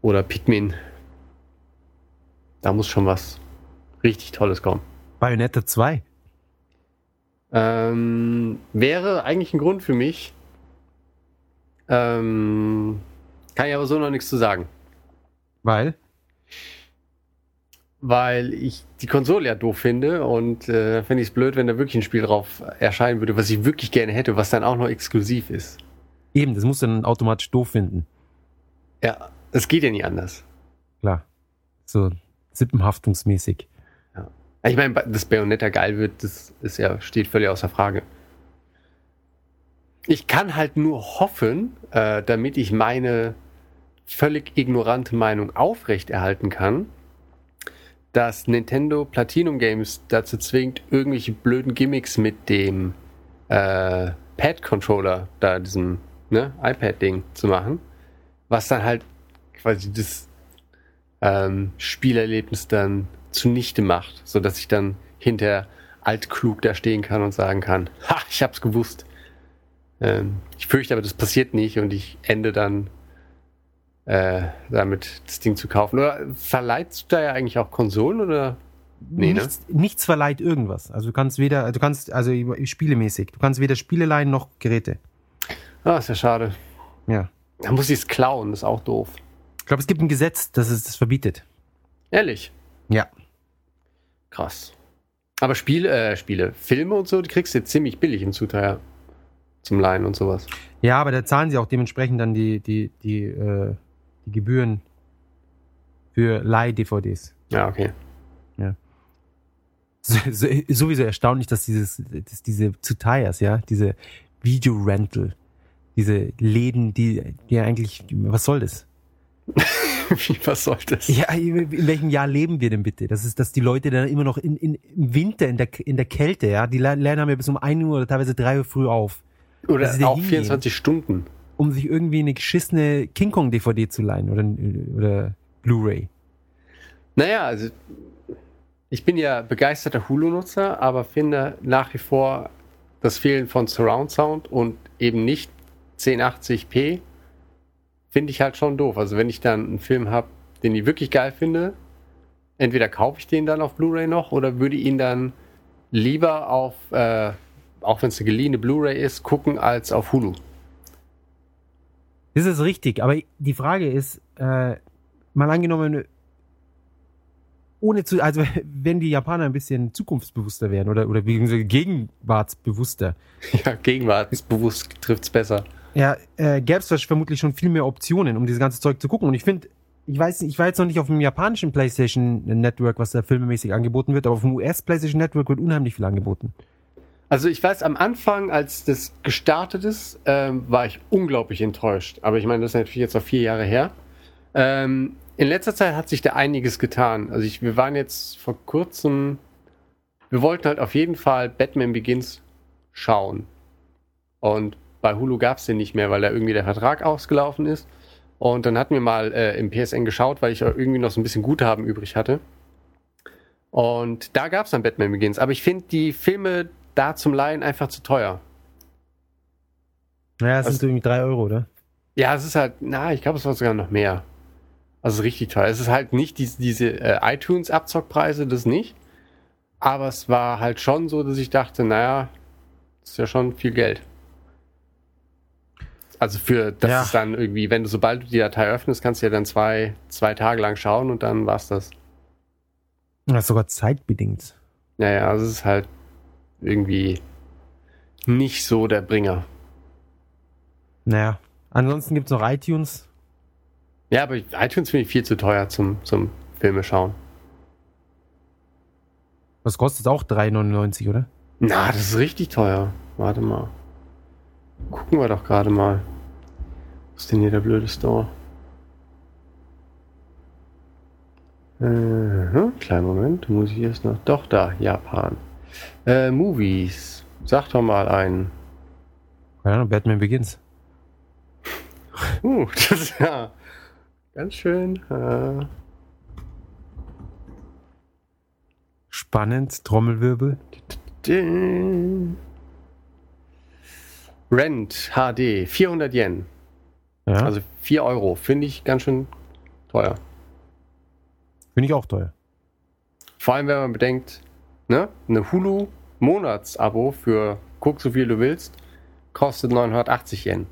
Oder Pikmin. Da muss schon was richtig Tolles kommen. Bayonetta 2. Ähm, wäre eigentlich ein Grund für mich. Ähm, kann ich aber so noch nichts zu sagen. Weil? Weil ich die Konsole ja doof finde und äh, fände ich es blöd, wenn da wirklich ein Spiel drauf erscheinen würde, was ich wirklich gerne hätte, was dann auch noch exklusiv ist. Eben, das musst du dann automatisch doof finden. Ja, das geht ja nie anders. Klar. So sippenhaftungsmäßig. Ich meine, dass Bayonetta geil wird, das ist ja, steht völlig außer Frage. Ich kann halt nur hoffen, äh, damit ich meine völlig ignorante Meinung aufrechterhalten kann, dass Nintendo Platinum Games dazu zwingt, irgendwelche blöden Gimmicks mit dem äh, Pad-Controller, da diesem ne, iPad-Ding zu machen, was dann halt quasi das ähm, Spielerlebnis dann zunichte macht, so dass ich dann hinter altklug da stehen kann und sagen kann, ha, ich hab's gewusst. Ähm, ich fürchte aber, das passiert nicht und ich ende dann äh, damit das Ding zu kaufen. Oder verleiht du da ja eigentlich auch Konsolen oder? Nee, ne? nichts, nichts verleiht irgendwas. Also du kannst weder, du kannst, also spielemäßig, du kannst weder Spiele leihen noch Geräte. Ah, ist ja schade. Ja. Da muss ich es klauen, das ist auch doof. Ich glaube, es gibt ein Gesetz, das es das verbietet. Ehrlich. Ja. Krass. Aber Spiele, äh, Spiele, Filme und so, die kriegst du jetzt ziemlich billig im Zuteiler zum Leihen und sowas. Ja, aber da zahlen sie auch dementsprechend dann die, die, die, äh, die Gebühren für Leih-DVDs. Ja, okay. So, so, sowieso erstaunlich, dass dieses, dass diese Zutayas, ja, diese Video-Rental, diese Läden, die, die eigentlich, was soll das? Was soll das? Ja, in welchem Jahr leben wir denn bitte? Das ist, dass die Leute dann immer noch in, in, im Winter, in der, in der Kälte, ja, die lernen haben ja bis um 1 Uhr oder teilweise 3 Uhr früh auf, Oder auch hingehen. 24 Stunden. Um sich irgendwie eine geschissene King Kong DVD zu leihen oder, oder Blu-ray. Naja, also ich bin ja begeisterter Hulu-Nutzer, aber finde nach wie vor das Fehlen von Surround Sound und eben nicht 1080p finde ich halt schon doof. Also wenn ich dann einen Film habe, den ich wirklich geil finde, entweder kaufe ich den dann auf Blu-ray noch oder würde ihn dann lieber auf, äh, auch wenn es eine geliehene Blu-ray ist, gucken als auf Hulu. Das ist richtig, aber die Frage ist, äh, mal angenommen, ohne zu, also wenn die Japaner ein bisschen zukunftsbewusster wären oder, oder beziehungsweise gegenwartsbewusster, Ja, gegenwartsbewusst trifft es besser. ja, äh, gäbe es vermutlich schon viel mehr Optionen, um dieses ganze Zeug zu gucken. Und ich finde, ich weiß, nicht, ich war jetzt noch nicht auf dem japanischen PlayStation Network, was da filmemäßig angeboten wird, aber auf dem US PlayStation Network wird unheimlich viel angeboten. Also ich weiß, am Anfang, als das gestartet ist, ähm, war ich unglaublich enttäuscht. Aber ich meine, das ist natürlich jetzt noch vier Jahre her. Ähm, in letzter Zeit hat sich da einiges getan. Also ich, wir waren jetzt vor kurzem, wir wollten halt auf jeden Fall Batman Begins schauen. Und bei Hulu gab es den nicht mehr, weil da irgendwie der Vertrag ausgelaufen ist. Und dann hatten wir mal äh, im PSN geschaut, weil ich auch irgendwie noch so ein bisschen Guthaben übrig hatte. Und da gab es dann Batman Begins. Aber ich finde die Filme da zum Leihen einfach zu teuer. Naja, es Also- sind irgendwie drei Euro, oder? Ja, es ist halt, na, ich glaube, es war sogar noch mehr. Also richtig teuer. Es ist halt nicht diese, diese äh, iTunes-Abzockpreise, das nicht. Aber es war halt schon so, dass ich dachte, naja, Das ist ja schon viel Geld. Also für, das Ja. ist dann irgendwie, wenn du, sobald du die Datei öffnest, kannst du ja dann zwei, zwei Tage lang schauen und dann war's das. Das ist sogar zeitbedingt. Naja, also es ist halt irgendwie nicht so der Bringer. Naja. Ansonsten gibt's noch iTunes. Ja, aber iTunes finde ich viel zu teuer zum, zum Filme schauen. Das kostet auch 3,99, oder? Na, das ist richtig teuer. Warte mal. Gucken wir doch gerade mal. Was ist denn hier der blöde Store? Äh, kleinen Moment, muss ich erst noch. Doch, da, Japan. Äh, Movies. Sag doch mal einen. Keine Ahnung, Batman Begins. Uh, das ist ja ganz schön. Äh, Spannend, Trommelwirbel. Rent HD, 400 Yen. Ja, Also 4 Euro. Finde ich ganz schön teuer. finde ich auch teuer. Vor allem, wenn man bedenkt, ne, eine Hulu-Monatsabo für guck so viel du willst, kostet 980 Yen.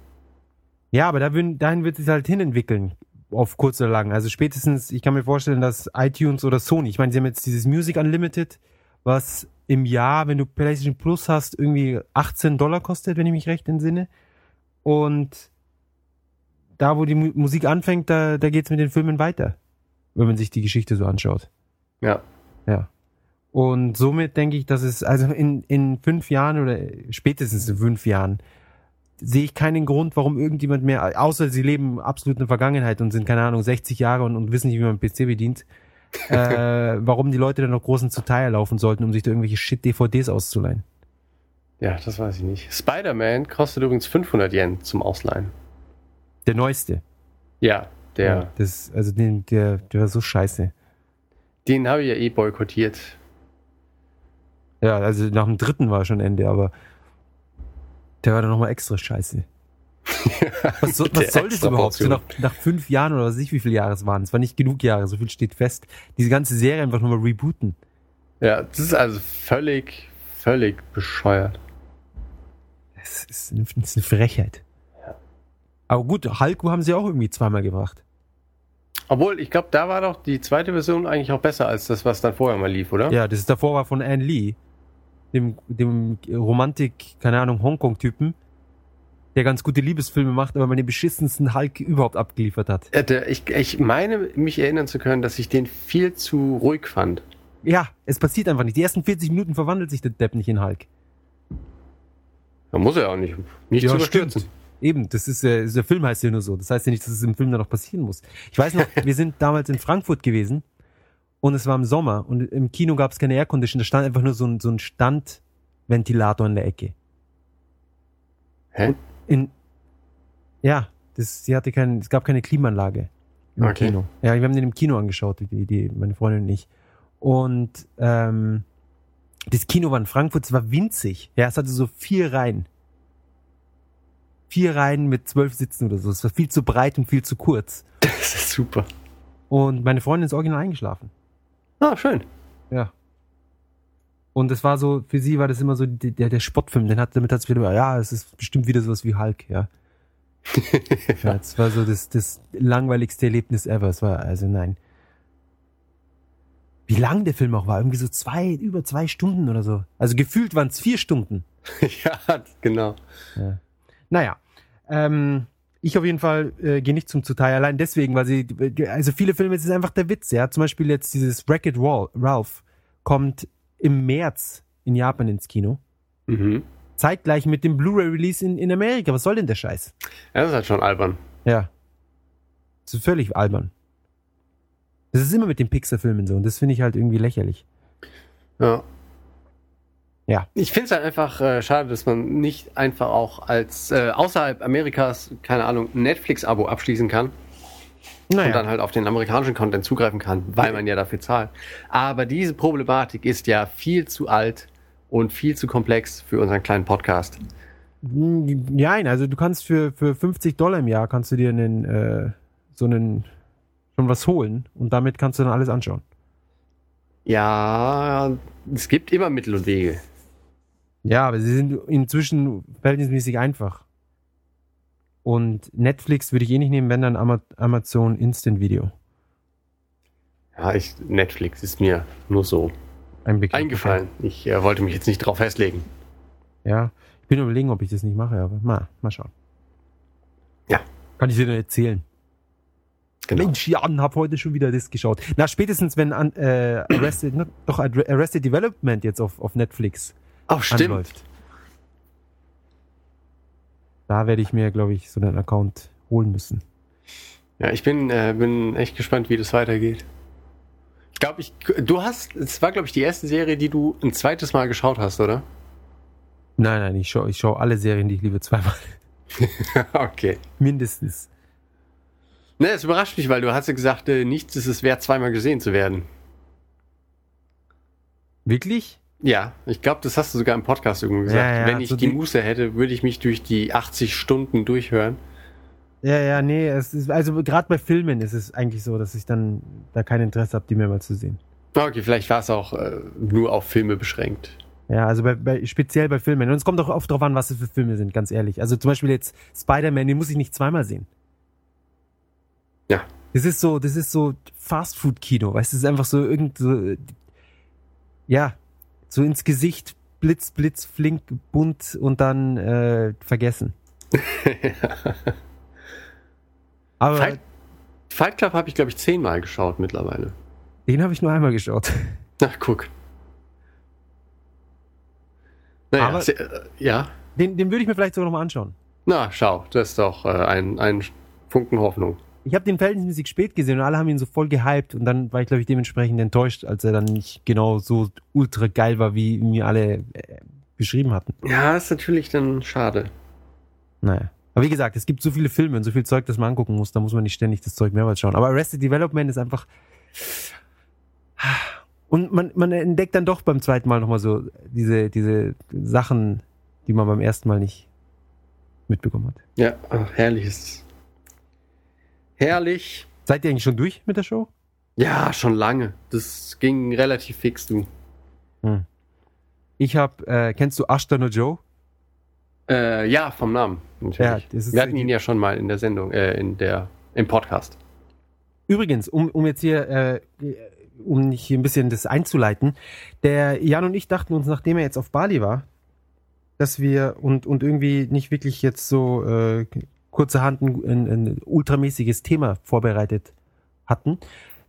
Ja, aber dahin wird es sich halt hinentwickeln. Auf kurz oder lang. Also spätestens, ich kann mir vorstellen, dass iTunes oder Sony, ich meine, sie haben jetzt dieses Music Unlimited, was im Jahr, wenn du PlayStation Plus hast, irgendwie 18 Dollar kostet, wenn ich mich recht entsinne. Und da, wo die Mu Musik anfängt, da, da geht's mit den Filmen weiter. Wenn man sich die Geschichte so anschaut. Ja. Ja. Und somit denke ich, dass es, also in, in fünf Jahren oder spätestens in fünf Jahren, sehe ich keinen Grund, warum irgendjemand mehr, außer sie leben absolut in der Vergangenheit und sind, keine Ahnung, 60 Jahre und, und wissen nicht, wie man PC bedient, äh, warum die Leute dann noch großen zu Teilen laufen sollten, um sich da irgendwelche Shit-DVDs auszuleihen. Ja, das weiß ich nicht. Spider-Man kostet übrigens 500 Yen zum Ausleihen. Der neueste. Ja, der, Das, also den, der, der war so scheiße. den habe ich ja eh boykottiert. Ja, also nach dem dritten war schon Ende, aber der war dann nochmal extra scheiße. Was, soll- Der was soll das überhaupt? So nach, nach fünf Jahren oder was weiß ich, wie viele Jahre es waren. Es war nicht genug Jahre, so viel steht fest. Diese ganze Serie einfach nochmal rebooten. Ja, das ist also völlig, völlig bescheuert. Das ist, eine, das ist eine Frechheit. Aber gut, Hulk haben sie auch irgendwie zweimal gebracht. Obwohl, ich glaube, da war doch die zweite Version eigentlich auch besser als das, was dann vorher mal lief, oder? Ja, das ist davor war von Anne Lee, dem, dem Romantik, keine Ahnung, Hongkong-Typen, der ganz gute Liebesfilme macht, aber den beschissensten Hulk überhaupt abgeliefert hat. Äh, Ich, ich meine, mich erinnern zu können, dass ich den viel zu ruhig fand. Ja, es passiert einfach nicht. Die ersten 40 Minuten verwandelt sich der Depp nicht in Hulk. Da muss er auch nicht. Nicht zu überstürzen. Eben, das ist, äh, der Film heißt ja nur so. Das heißt ja nicht, dass es im Film dann noch passieren muss. Ich weiß noch, wir sind damals in Frankfurt gewesen und es war im Sommer und im Kino gab es keine Aircondition. Da stand einfach nur so ein, so ein Standventilator in der Ecke. Hä? In, ja, das, sie hatte kein, es gab keine Klimaanlage im Okay. Kino. Ja, wir haben den im Kino angeschaut, die, die, meine Freundin und ich. Und ähm, das Kino war in Frankfurt, es war winzig. Ja, es hatte so vier Reihen. Vier Reihen mit zwölf Sitzen oder so. Es war viel zu breit und viel zu kurz. Das ist super. Und meine Freundin ist original eingeschlafen. Ah, schön. Ja. Und es war so, für sie war das immer so der, der Spottfilm. Den hat, damit hat sie wieder, ja, es ist bestimmt wieder sowas wie Hulk, ja. ja es war so das, das langweiligste Erlebnis ever. Es war, also nein. Wie lang der Film auch war, irgendwie so zwei, über zwei Stunden oder so. Also gefühlt waren es vier Stunden. ja, genau. Naja, ähm, ich auf jeden Fall äh, gehe nicht zum Zuteil allein deswegen, weil sie, also viele Filme, es ist einfach der Witz, ja. Zum Beispiel jetzt dieses Wreck-It Wall, Ralph kommt im März in Japan ins Kino. Mhm. Zeitgleich mit dem Blu-ray-Release in, in Amerika. Was soll denn der Scheiß? Ja, das ist halt schon albern. Ja. Das ist völlig albern. Das ist immer mit den Pixar-Filmen so und das finde ich halt irgendwie lächerlich. Ja. Ja. Ich finde es halt einfach äh, schade, dass man nicht einfach auch als äh, außerhalb Amerikas, keine Ahnung, Netflix-Abo abschließen kann und dann halt auf den amerikanischen Content zugreifen kann, weil man ja dafür zahlt. Aber diese Problematik ist ja viel zu alt und viel zu komplex für unseren kleinen Podcast. Nein, also du kannst für, für 50 Dollar im Jahr kannst du dir einen, äh, so einen, schon was holen und damit kannst du dann alles anschauen. Ja, es gibt immer Mittel und Wege. Ja, aber sie sind inzwischen verhältnismäßig einfach. Und Netflix würde ich eh nicht nehmen, wenn dann Ama Amazon Instant Video. Ja, ich, Netflix ist mir nur so Ein eingefallen. Ich äh, wollte mich jetzt nicht drauf festlegen. Ja, ich bin überlegen, ob ich das nicht mache, aber mal, mal schauen. Ja. Kann ich dir dann erzählen. Genau. Mensch, Jan, hab heute schon wieder das geschaut. Na, spätestens wenn äh, Arrested, doch Arrested Development jetzt auf, auf Netflix Ach, stimmt. anläuft. Da werde ich mir, glaube ich, so einen Account holen müssen. Ja, ich bin, äh, bin echt gespannt, wie das weitergeht. Ich glaube, ich, du hast, es war, glaube ich, die erste Serie, die du ein zweites Mal geschaut hast, oder? Nein, nein, ich schaue ich schau alle Serien, die ich liebe, zweimal. okay. Mindestens. Ne, es überrascht mich, weil du hast ja gesagt, äh, nichts ist es wert, zweimal gesehen zu werden. Wirklich? Ja, ich glaube, das hast du sogar im Podcast irgendwo gesagt. Ja, ja, Wenn ich so die die- Muße hätte, würde ich mich durch die 80 Stunden durchhören. Ja, ja, nee, es ist, also gerade bei Filmen ist es eigentlich so, dass ich dann da kein Interesse habe, die mehrmals zu sehen. Okay, vielleicht war es auch äh, nur auf Filme beschränkt. Ja, also bei, bei, speziell bei Filmen. Und es kommt auch oft drauf an, was es für Filme sind, ganz ehrlich. Also zum Beispiel jetzt Spider-Man, den muss ich nicht zweimal sehen. Ja. Das ist so, das ist so Fast-Food-Kino, weißt du, es ist einfach so irgend so, ja, so ins Gesicht, Blitz, Blitz, flink, bunt und dann äh, vergessen. Aber Fight, Fight Club habe ich, glaube ich, zehnmal geschaut mittlerweile. den habe ich nur einmal geschaut. Ach, guck. Naja, Aber- se- äh, ja. Den, den würde ich mir vielleicht sogar noch mal anschauen. Na, schau, das ist doch äh, ein, ein Funken Hoffnung. Ich habe den verhältnismäßig spät gesehen und alle haben ihn so voll gehypt und dann war ich, glaube ich, dementsprechend enttäuscht, als er dann nicht genau so ultra geil war, wie mir alle äh, beschrieben hatten. Ja, ist natürlich dann schade. Naja. Aber wie gesagt, es gibt so viele Filme und so viel Zeug, das man angucken muss, da muss man nicht ständig das Zeug mehrmals schauen. Aber Arrested Development ist einfach. Und man, man entdeckt dann doch beim zweiten Mal nochmal so diese, diese Sachen, die man beim ersten Mal nicht mitbekommen hat. Ja, ach, herrlich ist es. Herrlich. Seid ihr eigentlich schon durch mit der Show? Ja, schon lange. Das ging relativ fix, du. Ich habe, äh, kennst du Ashton und Joe? Äh, ja, vom Namen. Natürlich. Ja, Wir hatten ihn ja schon mal in der Sendung, äh, in der, im Podcast. Übrigens, um, um jetzt hier, äh, um nicht hier ein bisschen das einzuleiten, der Jan und ich dachten uns, nachdem er jetzt auf Bali war, dass wir und, und irgendwie nicht wirklich jetzt so äh, kurzerhand ein, ein, ultramäßiges Thema vorbereitet hatten,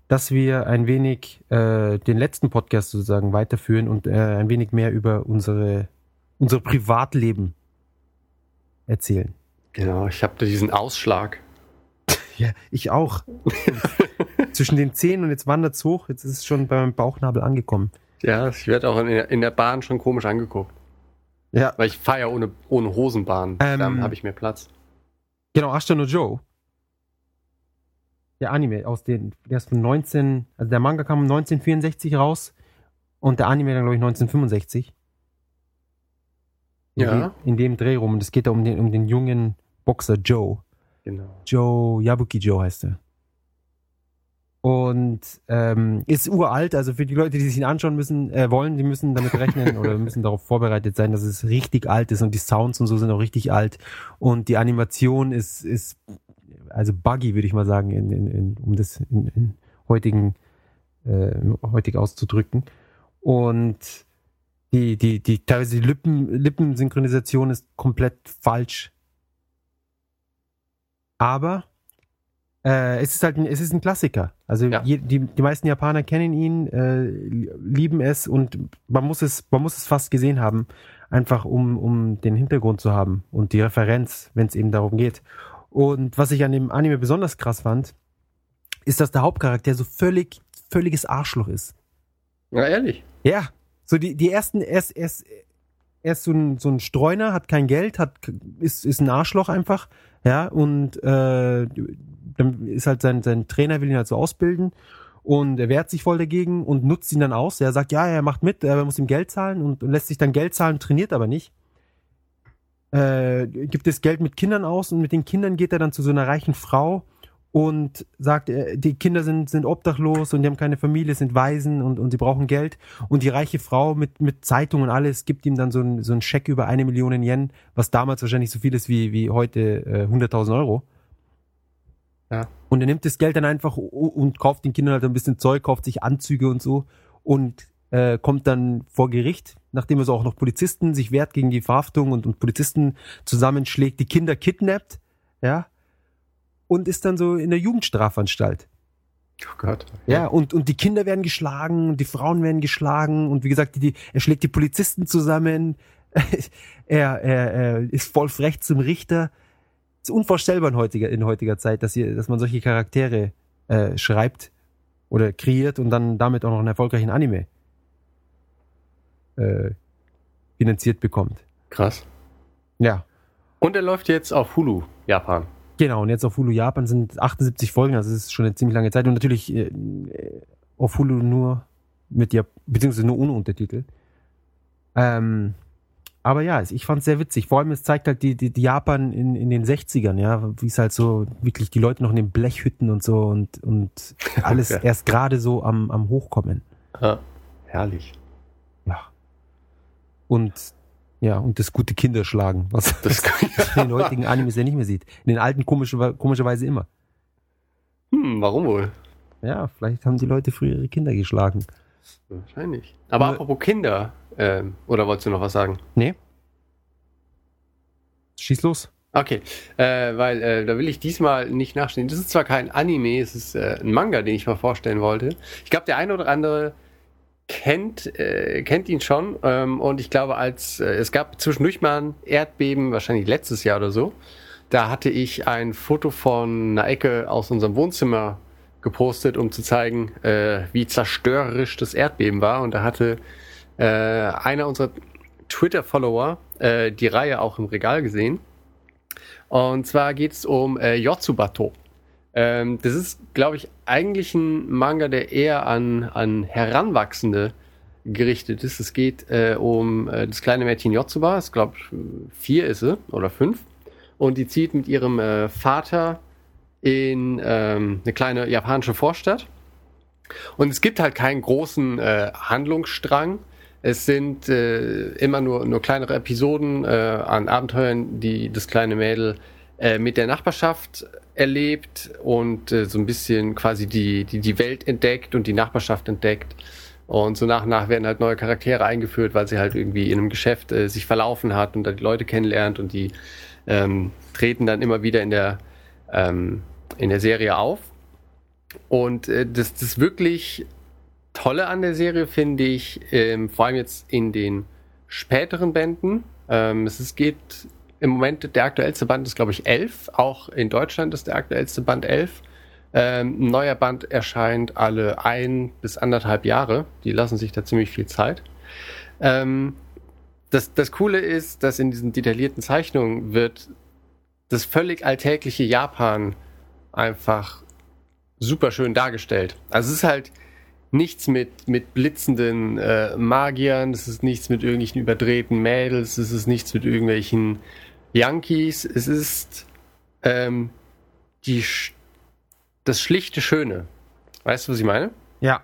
dass wir ein wenig äh, den letzten Podcast sozusagen weiterführen und äh, ein wenig mehr über unsere, unser Privatleben erzählen. Genau, ich habe da diesen Ausschlag. Ja, ich auch. Zwischen den Zehen und jetzt wandert es hoch. Jetzt ist es schon beim Bauchnabel angekommen. Ja, ich werde auch in der, in der Bahn schon komisch angeguckt. Ja. Weil ich fahre ja ohne, ohne Hosenbahn. Ähm, Dann habe ich mehr Platz. Genau, Ashton und Joe. Der Anime aus den, der ist von 19, also der Manga kam 1964 raus und der Anime dann, glaube ich, 1965. In Ja. Dem, in dem Dreh rum. Und es geht da um den, um den jungen Boxer Joe. Genau. Joe, Yabuki Joe heißt er. Und ähm, ist uralt, also für die Leute, die sich ihn anschauen müssen, äh, wollen, die müssen damit rechnen oder müssen darauf vorbereitet sein, dass es richtig alt ist und die Sounds und so sind auch richtig alt. Und die Animation ist, ist also buggy, würde ich mal sagen, in, in, in, um das in, in heutigen äh, heutig auszudrücken. Und die, die, die teilweise die Lippen, Lippensynchronisation ist komplett falsch. Aber äh, es ist halt ein, es ist ein Klassiker. Also Ja. je, die, die meisten Japaner kennen ihn, äh, lieben es und man muss es, man muss es fast gesehen haben, einfach um, um den Hintergrund zu haben und die Referenz, wenn es eben darum geht. Und was ich an dem Anime besonders krass fand, ist, dass der Hauptcharakter so völlig, völliges Arschloch ist. Ja, ehrlich. Ja, so die, die ersten, er ist, er ist, so ein, so ein Streuner, hat kein Geld, hat, ist, ist ein Arschloch einfach, ja, und äh, dann ist halt sein, sein Trainer will ihn halt so ausbilden und er wehrt sich voll dagegen und nutzt ihn dann aus. Er sagt, ja, er macht mit, er muss ihm Geld zahlen und, und lässt sich dann Geld zahlen, trainiert aber nicht. Äh, gibt das Geld mit Kindern aus und mit den Kindern geht er dann zu so einer reichen Frau und sagt, äh, die Kinder sind, sind obdachlos und die haben keine Familie, sind Waisen und, und sie brauchen Geld. Und die reiche Frau mit, mit Zeitung und alles gibt ihm dann so ein, so Scheck über eine Million Yen, was damals wahrscheinlich so viel ist wie, wie heute äh, 100.000 Euro. Ja. Und er nimmt das Geld dann einfach und kauft den Kindern halt ein bisschen Zeug, kauft sich Anzüge und so und äh, kommt dann vor Gericht, nachdem er so auch noch Polizisten sich wehrt gegen die Verhaftung und, und Polizisten zusammenschlägt, die Kinder kidnappt, ja, und ist dann so in der Jugendstrafanstalt. Oh Gott. Ja, und, und die Kinder werden geschlagen, und die Frauen werden geschlagen und wie gesagt, die, die, er schlägt die Polizisten zusammen, er, er, er ist voll frech zum Richter. ist unvorstellbar in heutiger, in heutiger Zeit, dass, ihr, dass man solche Charaktere äh, schreibt oder kreiert und dann damit auch noch einen erfolgreichen Anime äh, finanziert bekommt. Krass. Ja, Und er läuft jetzt auf Hulu, Japan. Genau, und jetzt auf Hulu Japan sind 78 Folgen, also es ist schon eine ziemlich lange Zeit. Und natürlich äh, auf Hulu nur mit ja, beziehungsweise nur ohne Untertitel. Ähm, aber ja, ich fand es sehr witzig. Vor allem, es zeigt halt die, die, die Japan in, in den 60ern, ja, wie es halt so wirklich die Leute noch in den Blechhütten und so und, und alles Ja. erst gerade so am, am Hochkommen. Ja. Herrlich. Ja. Und ja, und das gute Kinderschlagen, was Das in den heutigen Animes ja nicht mehr sieht. In den alten komische, komischerweise immer. hm, warum wohl? Ja, vielleicht haben die Leute früher ihre Kinder geschlagen. Wahrscheinlich. Aber Nur- apropos Kinder, ähm, oder wolltest du noch was sagen? Nee? Schieß los. Okay, äh, weil äh, da will ich diesmal nicht nachstehen. Das ist zwar kein Anime, es ist äh, ein Manga, den ich mal vorstellen wollte. Ich glaube, der eine oder andere kennt, äh, kennt ihn schon. Ähm, und ich glaube, als äh, es gab zwischendurch mal ein Erdbeben, wahrscheinlich letztes Jahr oder so. Da hatte ich ein Foto von einer Ecke aus unserem Wohnzimmer gepostet, um zu zeigen, äh, wie zerstörerisch das Erdbeben war. Und da hatte äh, einer unserer Twitter-Follower äh, die Reihe auch im Regal gesehen. Und zwar geht es um äh, Yotsubato. Ähm, das ist, glaube ich, eigentlich ein Manga, der eher an, an Heranwachsende gerichtet ist. Es geht äh, um äh, das kleine Mädchen Yotsuba, ich glaube vier ist sie oder fünf. Und die zieht mit ihrem äh, Vater in ähm, eine kleine japanische Vorstadt. Und es gibt halt keinen großen äh, Handlungsstrang. Es sind äh, immer nur, nur kleinere Episoden äh, an Abenteuern, die das kleine Mädel mit der Nachbarschaft erlebt und äh, so ein bisschen quasi die, die, die Welt entdeckt und die Nachbarschaft entdeckt. Und so nach und nach werden halt neue Charaktere eingeführt, weil sie halt irgendwie in einem Geschäft äh, sich verlaufen hat und da die Leute kennenlernt und die ähm, treten dann immer wieder in der, ähm, in der Serie auf. Und äh, das, das wirklich Tolle an der Serie finde ich, ähm, vor allem jetzt in den späteren Bänden, ähm, es geht im Moment, der aktuellste Band ist, glaube ich, 11. Auch in Deutschland ist der aktuellste Band 11. Ähm, ein neuer Band erscheint alle ein bis anderthalb Jahre. Die lassen sich da ziemlich viel Zeit. Ähm, das, das Coole ist, dass in diesen detaillierten Zeichnungen wird das völlig alltägliche Japan einfach super schön dargestellt. Also es ist halt nichts mit, mit blitzenden äh, Magiern, es ist nichts mit irgendwelchen überdrehten Mädels, es ist nichts mit irgendwelchen Yankees, es ist ähm, die, das schlichte Schöne. Weißt du, was ich meine? Ja.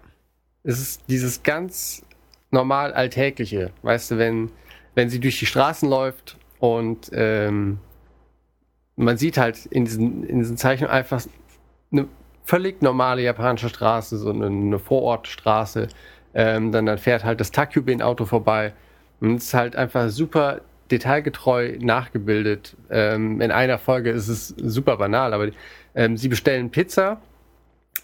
Es ist dieses ganz normal Alltägliche. Weißt du, wenn, wenn sie durch die Straßen läuft und ähm, man sieht halt in diesen, in diesen Zeichnungen einfach eine völlig normale japanische Straße, so eine, Vorortstraße. Ähm, dann, dann fährt halt das Takubin-Auto vorbei. Und es ist halt einfach super detailgetreu nachgebildet. Ähm, in einer Folge ist es super banal, aber ähm, sie bestellen Pizza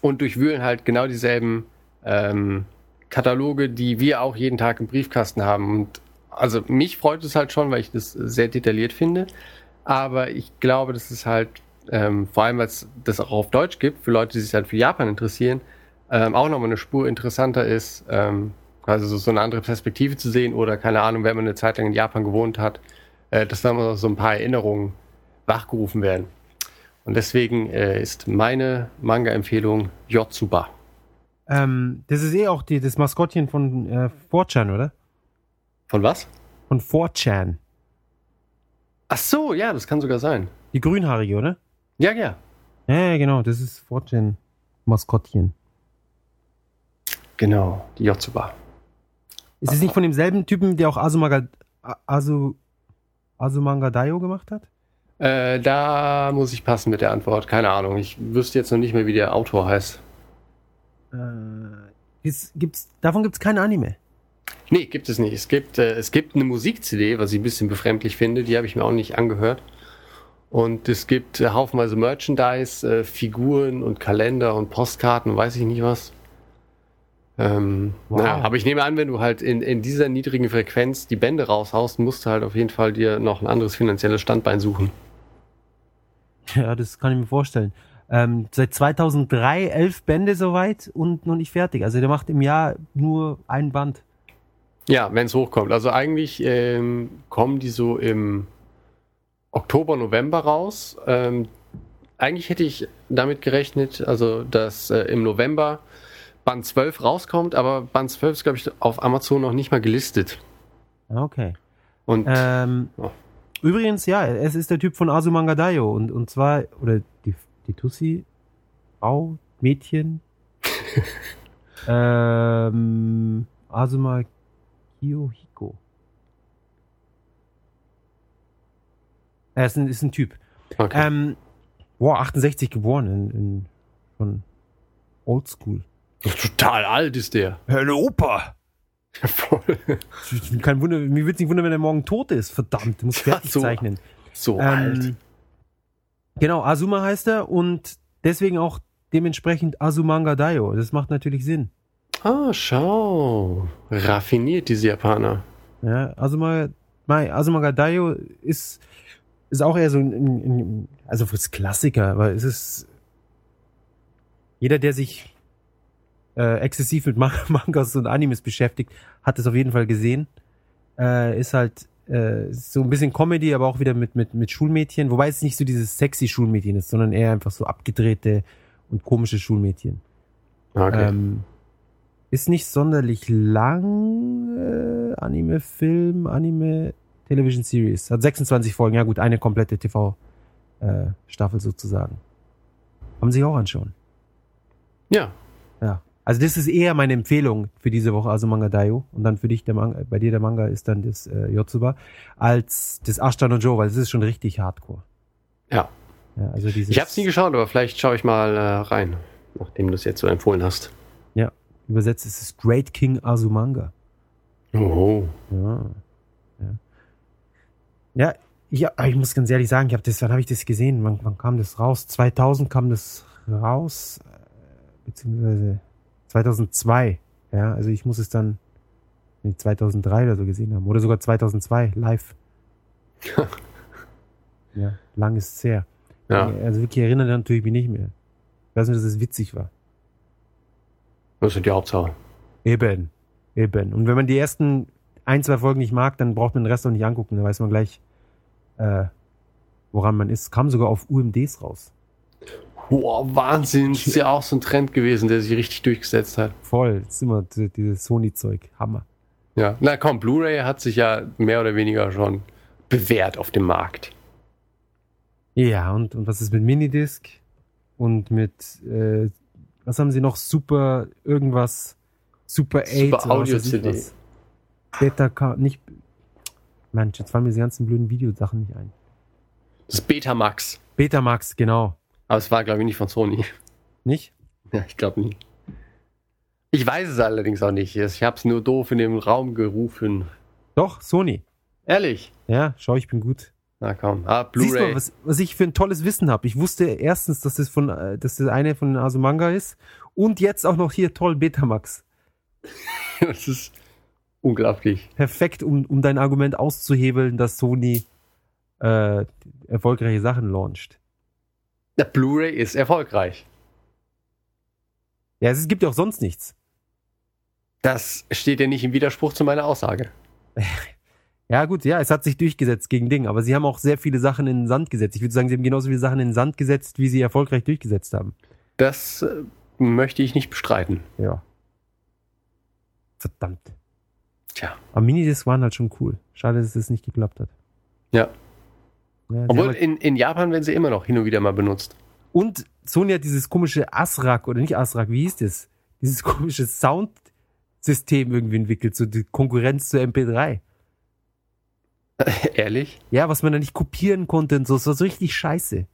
und durchwühlen halt genau dieselben ähm, Kataloge, die wir auch jeden Tag im Briefkasten haben. Und also mich freut es halt schon, weil ich das sehr detailliert finde. Aber ich glaube, dass es halt, ähm, vor allem weil es das auch auf Deutsch gibt, für Leute, die sich halt für Japan interessieren, ähm, auch nochmal eine Spur interessanter ist, ähm, quasi so, so eine andere Perspektive zu sehen oder keine Ahnung, wenn man eine Zeit lang in Japan gewohnt hat, äh, dass dann mal so ein paar Erinnerungen wachgerufen werden. Und deswegen äh, ist meine Manga-Empfehlung Yotsuba. Ähm, das ist eh auch die, das Maskottchen von äh, 4chan, oder? Von was? Von 4chan. Ach so, ja, das kann sogar sein. Die grünhaarige, oder? Ja, ja. Ja, genau, das ist Fortune Maskottchen. Genau, die Yotsuba. Ist es nicht von demselben Typen, der auch Azumanga, Asu, Azumanga Daioh gemacht hat? Äh, da muss ich passen mit der Antwort. Keine Ahnung. Ich wüsste jetzt noch nicht mehr, wie der Autor heißt. Äh, ist, gibt's, davon gibt's kein Anime. Nee, gibt es nicht. Es gibt, äh, es gibt eine Musik-CD, was ich ein bisschen befremdlich finde. Die habe ich mir auch nicht angehört. Und es gibt äh, haufenweise Merchandise, äh, Figuren und Kalender und Postkarten, weiß ich nicht was. Ähm, Wow. naja, aber ich nehme an, wenn du halt in, in dieser niedrigen Frequenz die Bände raushaust, musst du halt auf jeden Fall dir noch ein anderes finanzielles Standbein suchen. Ja, das kann ich mir vorstellen. Ähm, seit 2003 elf Bände soweit und noch nicht fertig. Also der macht im Jahr nur ein Band. Ja, wenn es hochkommt. Also eigentlich ähm, kommen die so im Oktober, November raus. Ähm, eigentlich hätte ich damit gerechnet, also dass äh, im November Band 12 rauskommt, aber Band 12 ist, glaube ich, auf Amazon noch nicht mal gelistet. Ah, Okay. Und Ähm, Ja. Übrigens, ja, es ist der Typ von Azumanga Daioh und, und zwar, oder die, die Tussi, Frau, Mädchen, ähm, Azuma Kiyohiko. Er ist ein, ist ein Typ. okay. Ähm, boah, 68 geboren, in, in, von Oldschool. total alt ist der. Herr Opa! Voll. Kein Wunder, mir würde nicht wundern, wenn er morgen tot ist. Verdammt, muss Ja, fertig so zeichnen. so alt. Ähm, genau, Azuma heißt er und deswegen auch dementsprechend Azumanga Daioh. Das macht natürlich Sinn. Ah, schau. Raffiniert, diese Japaner. Ja, Azuma, Mai, Azumanga Daioh ist, ist auch eher so ein, ein, also fürs Klassiker, aber es ist jeder, der sich äh, exzessiv mit Man- Mangas und Animes beschäftigt, hat es auf jeden Fall gesehen. Äh, ist halt äh, so ein bisschen Comedy, aber auch wieder mit, mit, mit Schulmädchen, wobei es nicht so dieses sexy Schulmädchen ist, sondern eher einfach so abgedrehte und komische Schulmädchen. Okay. Ähm, ist nicht sonderlich lang. Äh, Anime, Film, Anime, Television Series. Hat 26 Folgen. Ja gut, eine komplette TV-Staffel sozusagen. Haben Sie auch anschauen. ja. Ja. Also das ist eher meine Empfehlung für diese Woche, also Manga Daio. Und dann für dich, der Manga, bei dir der Manga ist dann das äh, Yotsuba, als das Ashton und Joe, weil das ist schon richtig hardcore. Ja. Ja, also dieses, Ich habe es nie geschaut, aber vielleicht schaue ich mal äh, rein, nachdem du es jetzt so empfohlen hast. Ja, übersetzt ist es Great King Azumanga. Oh. Ja, ja ich, aber ich muss ganz ehrlich sagen, ich habe das, wann habe ich das gesehen? Wann, wann kam das raus? 2000 kam das raus, äh, beziehungsweise 2002. Ja, also ich muss es dann nee, 2003 oder so gesehen haben. Oder sogar 2002, live. ja, lang ist es her. Ja, Also wirklich erinnere natürlich mich nicht mehr. Ich weiß nur, dass es witzig war. das ist die Hauptsache. Eben. Eben. Und wenn man die ersten ein, zwei Folgen nicht mag, dann braucht man den Rest auch nicht angucken. Dann weiß man gleich, äh, woran man ist. Kam sogar auf UMDs raus. Boah, Wahnsinn. Das ist ja auch so ein Trend gewesen, der sich richtig durchgesetzt hat. Voll. Das ist immer dieses Sony-Zeug. Hammer. Ja. Na komm, Blu-ray hat sich ja mehr oder weniger schon bewährt auf dem Markt. Ja, und, und was ist mit Minidisc? Und mit, äh, was haben sie noch? Super, irgendwas, Super 8. Super Audio-CD. Beta, nicht, Mensch, jetzt fallen mir diese ganzen blöden Videosachen nicht ein. Das Betamax. Betamax, genau. Aber es war, glaube ich, nicht von Sony. Nicht? Ja, ich glaube nicht. Ich weiß es allerdings auch nicht. Ich habe es nur doof in dem Raum gerufen. Doch, Sony. Ehrlich? Ja, schau, ich bin gut. Na komm. Ah, Siehst du, Blu-ray. was, was ich für ein tolles Wissen habe. Ich wusste erstens, dass das von, äh, dass das eine von Asumanga ist und jetzt auch noch hier toll Betamax. Das ist unglaublich. Perfekt, um, um dein Argument auszuhebeln, dass Sony äh, erfolgreiche Sachen launcht. Der Blu-ray ist erfolgreich. Ja, es gibt ja auch sonst nichts. Das steht ja nicht im Widerspruch zu meiner Aussage. Ja, gut, ja, es hat sich durchgesetzt gegen Ding, aber sie haben auch sehr viele Sachen in den Sand gesetzt. Ich würde sagen, sie haben genauso viele Sachen in den Sand gesetzt, wie sie erfolgreich durchgesetzt haben. Das äh, möchte ich nicht bestreiten. Ja. Verdammt. Tja. Aber Minidisc waren halt schon cool. Schade, dass es nicht geklappt hat. Ja. Ja, Obwohl halt- in, in Japan werden sie immer noch hin und wieder mal benutzt. und Sony hat dieses komische Asrak oder nicht Asrak, wie hieß das? Dieses komische Soundsystem irgendwie entwickelt, so die Konkurrenz zur MP3. Ehrlich? Ja, was man da nicht kopieren konnte und so, das war so richtig scheiße.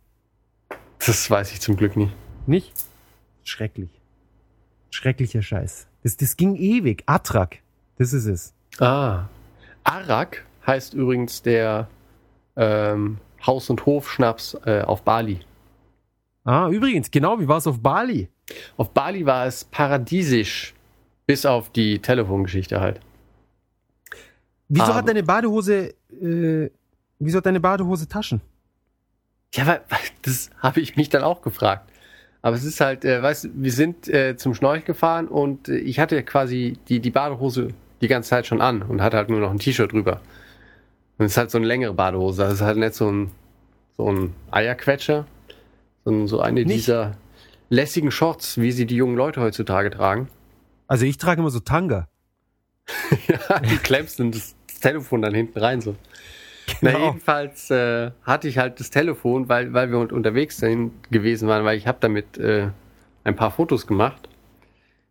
Das weiß ich zum Glück nicht. Nicht? Schrecklich. Schrecklicher Scheiß. Das, das ging ewig. Atrak. Das ist es. Ah. Arak heißt übrigens der ähm, Haus- und Hofschnaps äh, auf Bali. Ah, übrigens, genau, wie war es auf Bali? Auf Bali war es paradiesisch. Bis auf die Telefongeschichte halt. Wieso Aber- hat deine Badehose, äh, wieso hat deine Badehose Taschen? Ja, weil, das habe ich mich dann auch gefragt. Aber es ist halt, äh, weißt du, wir sind äh, zum Schnorch gefahren und äh, ich hatte quasi die, die Badehose die ganze Zeit schon an und hatte halt nur noch ein T-Shirt drüber. Und es ist halt so eine längere Badehose. Das ist halt nicht so ein, so ein Eierquetscher, sondern so eine Nicht? dieser lässigen Shorts, wie sie die jungen Leute heutzutage tragen. Also ich trage immer so Tanga. ja, die klemmst und das Telefon dann hinten rein so. Na, Genau. jedenfalls äh, hatte ich halt das Telefon, weil, weil wir un- unterwegs dahin gewesen waren, weil ich habe damit äh, ein paar Fotos gemacht,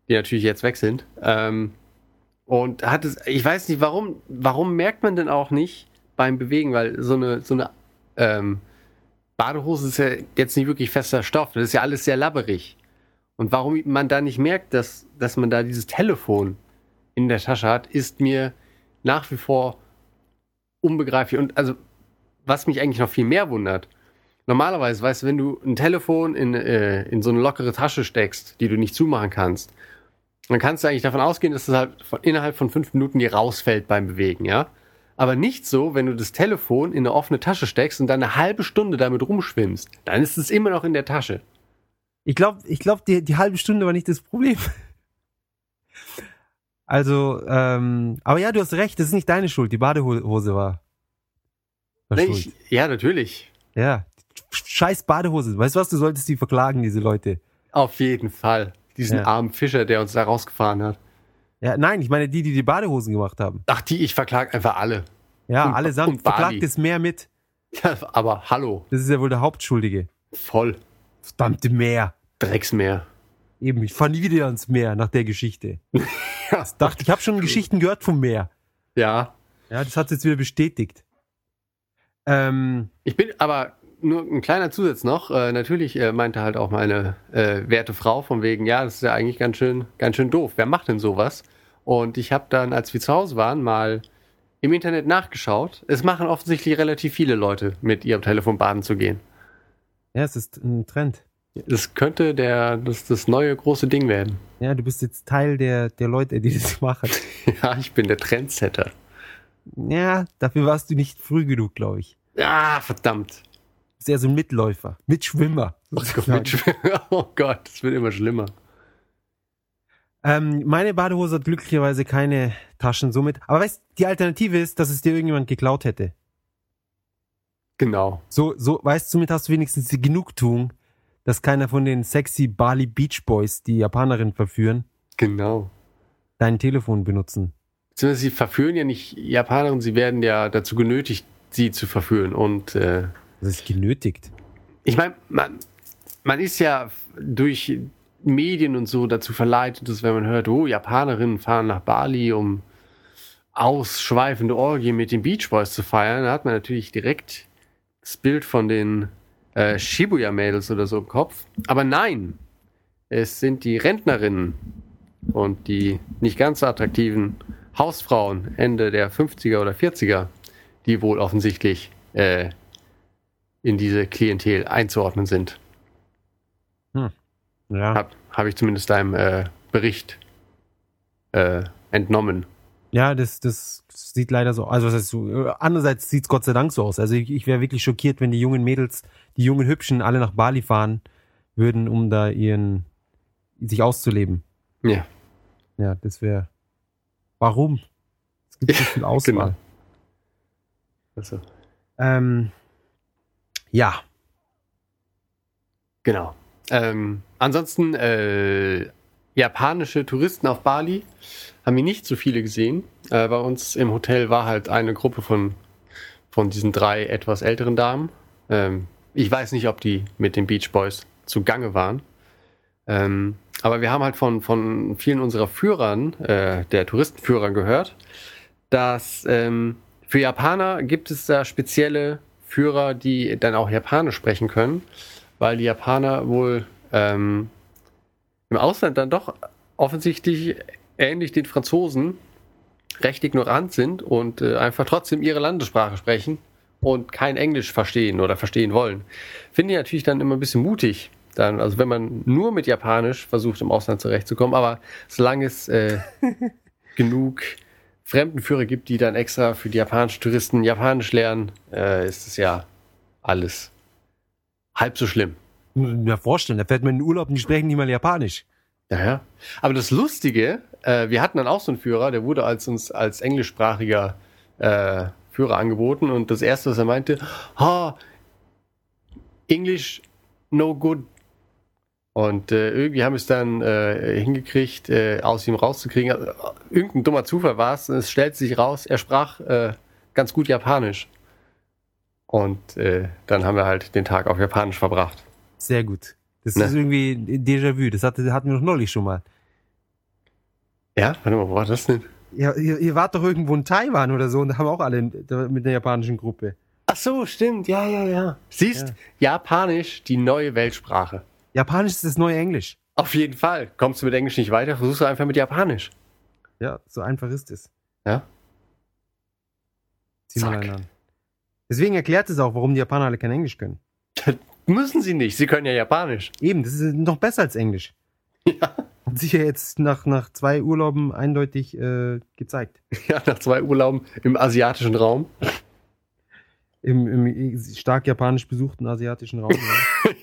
die natürlich jetzt weg sind. Ähm, und hat es, ich weiß nicht, warum, warum merkt man denn auch nicht beim Bewegen, weil so eine, so eine ähm, Badehose ist ja jetzt nicht wirklich fester Stoff, das ist ja alles sehr labberig. Und warum man da nicht merkt, dass, dass man da dieses Telefon in der Tasche hat, ist mir nach wie vor unbegreiflich. Und also, was mich eigentlich noch viel mehr wundert, normalerweise, weißt du, wenn du ein Telefon in, äh, in so eine lockere Tasche steckst, die du nicht zumachen kannst, dann kannst du eigentlich davon ausgehen, dass das halt von, innerhalb von fünf Minuten dir rausfällt beim Bewegen, ja? Aber nicht so, wenn du das Telefon in eine offene Tasche steckst und dann eine halbe Stunde damit rumschwimmst. Dann ist es immer noch in der Tasche. Ich glaube, ich glaub, die, die halbe Stunde war nicht das Problem. Also, ähm, aber ja, du hast recht, das ist nicht deine Schuld. Die Badehose war. war Nee, ich, ja, natürlich. Ja. Scheiß Badehose. Weißt du was, du solltest die verklagen, diese Leute. Auf jeden Fall. Diesen Ja. armen Fischer, der uns da rausgefahren hat. Ja, nein, ich meine die, die die Badehosen gemacht haben. Ach, die, ich verklag einfach alle. Ja, Und- allesamt. und. Verklagt das Meer mit. Ja, aber hallo. Das ist ja wohl der Hauptschuldige. Voll. Verdammte Meer. Drecksmeer. Eben, ich fahr nie wieder ans Meer nach der Geschichte. Ja, Dachte, ich habe schon Geschichten gehört vom Meer. ja. Ja, das hat jetzt wieder bestätigt. Ähm, Ich bin aber nur ein kleiner Zusatz noch. Äh, natürlich äh, meinte halt auch meine äh, werte Frau von wegen, ja, das ist ja eigentlich ganz schön, ganz schön doof. Wer macht denn sowas? Und ich habe dann, als wir zu Hause waren, mal im Internet nachgeschaut. Es machen offensichtlich relativ viele Leute mit ihrem Telefon baden zu gehen. ja, es ist ein Trend. Das könnte der, das, das neue große Ding werden. Ja, du bist jetzt Teil der, der Leute, die das machen. Ja, ich bin der Trendsetter. Ja, dafür warst du nicht früh genug, glaube ich. Ah, verdammt. Du bist eher so ein Mitläufer, Mitschwimmer. Oh Gott, oh Gott, es wird immer schlimmer. Ähm, meine Badehose hat glücklicherweise keine Taschen somit. Aber weißt, die Alternative ist, dass es dir irgendjemand geklaut hätte. Genau. So, so, weißt, somit hast du wenigstens die Genugtuung, dass keiner von den sexy Bali Beach Boys, die Japanerin verführen, Genau. dein Telefon benutzen. Beziehungsweise sie verführen ja nicht Japaner und sie werden ja dazu genötigt, sie zu verführen. Und äh, Das ist genötigt. ich meine, man, man ist ja durch Medien und so dazu verleitet, dass wenn man hört, oh, Japanerinnen fahren nach Bali, um ausschweifende Orgien mit den Beach Boys zu feiern, da hat man natürlich direkt das Bild von den äh, Shibuya-Mädels oder so im Kopf. Aber nein, es sind die Rentnerinnen und die nicht ganz so attraktiven Hausfrauen Ende der 50er oder 40er, die wohl offensichtlich äh, in diese Klientel einzuordnen sind. Ja. Habe hab ich zumindest deinem äh, Bericht äh, entnommen. Ja, das, das sieht leider so. Also, was heißt andererseits sieht's Gott sei Dank so aus. Also, ich, ich wäre wirklich schockiert, wenn die jungen Mädels, die jungen Hübschen alle nach Bali fahren würden, um da ihren, sich auszuleben. Ja, Ja, das wäre. Warum? Es gibt so viel Auswahl. genau. Also, Ähm, ja, genau. Ähm, ansonsten, äh, japanische Touristen auf Bali haben wir nicht so viele gesehen. Äh, bei uns im Hotel war halt eine Gruppe von, von diesen drei etwas älteren Damen. Ähm, ich weiß nicht, ob die mit den Beach Boys zugange waren. Ähm, aber wir haben halt von, von vielen unserer Führern, äh, der Touristenführern gehört, dass ähm, für Japaner gibt es da spezielle Führer, die dann auch Japanisch sprechen können, weil die Japaner wohl ähm, im Ausland dann doch offensichtlich ähnlich den Franzosen recht ignorant sind und äh, einfach trotzdem ihre Landessprache sprechen und kein Englisch verstehen oder verstehen wollen. Finde ich natürlich dann immer ein bisschen mutig. Dann, also wenn man nur mit Japanisch versucht, im Ausland zurechtzukommen, aber solange es äh, genug Fremdenführer gibt, die dann extra für die japanischen Touristen Japanisch lernen, äh, ist es ja alles halb so schlimm. Mir vorstellen, da fährt man in den Urlaub und die sprechen nicht mal Japanisch. Ja, ja. Aber das Lustige, äh, wir hatten dann auch so einen Führer, der wurde als uns als englischsprachiger äh, Führer angeboten und das erste, was er meinte, ha, English no good. Und äh, irgendwie haben wir es dann äh, hingekriegt, äh, aus ihm rauszukriegen. Also, irgendein dummer Zufall war es. Es stellt sich raus, er sprach äh, ganz gut Japanisch. Und äh, dann haben wir halt den Tag auf Japanisch verbracht. Sehr gut. Das Ne. ist irgendwie Déjà-vu. Das hatte, hatten wir doch neulich schon mal. Ja, warte mal, wo war das denn? Ja, ihr, ihr wart doch irgendwo in Taiwan oder so und da haben auch alle mit einer japanischen Gruppe. Ach so, stimmt, ja, ja, ja. Siehst, Japanisch, die neue Weltsprache. Japanisch ist das neue Englisch. Auf jeden Fall. Kommst du mit Englisch nicht weiter, versuchst du einfach mit Japanisch. Ja, so einfach ist es. Ja? Zieh mal einen an. Deswegen erklärt es auch, warum die Japaner alle kein Englisch können. Müssen sie nicht, sie können ja Japanisch. Eben, das ist noch besser als Englisch. Ja. Hat sich ja jetzt nach, nach zwei Urlauben eindeutig äh, gezeigt. Ja, nach zwei Urlauben im asiatischen Raum. Im, Im stark japanisch besuchten asiatischen Raum. ja.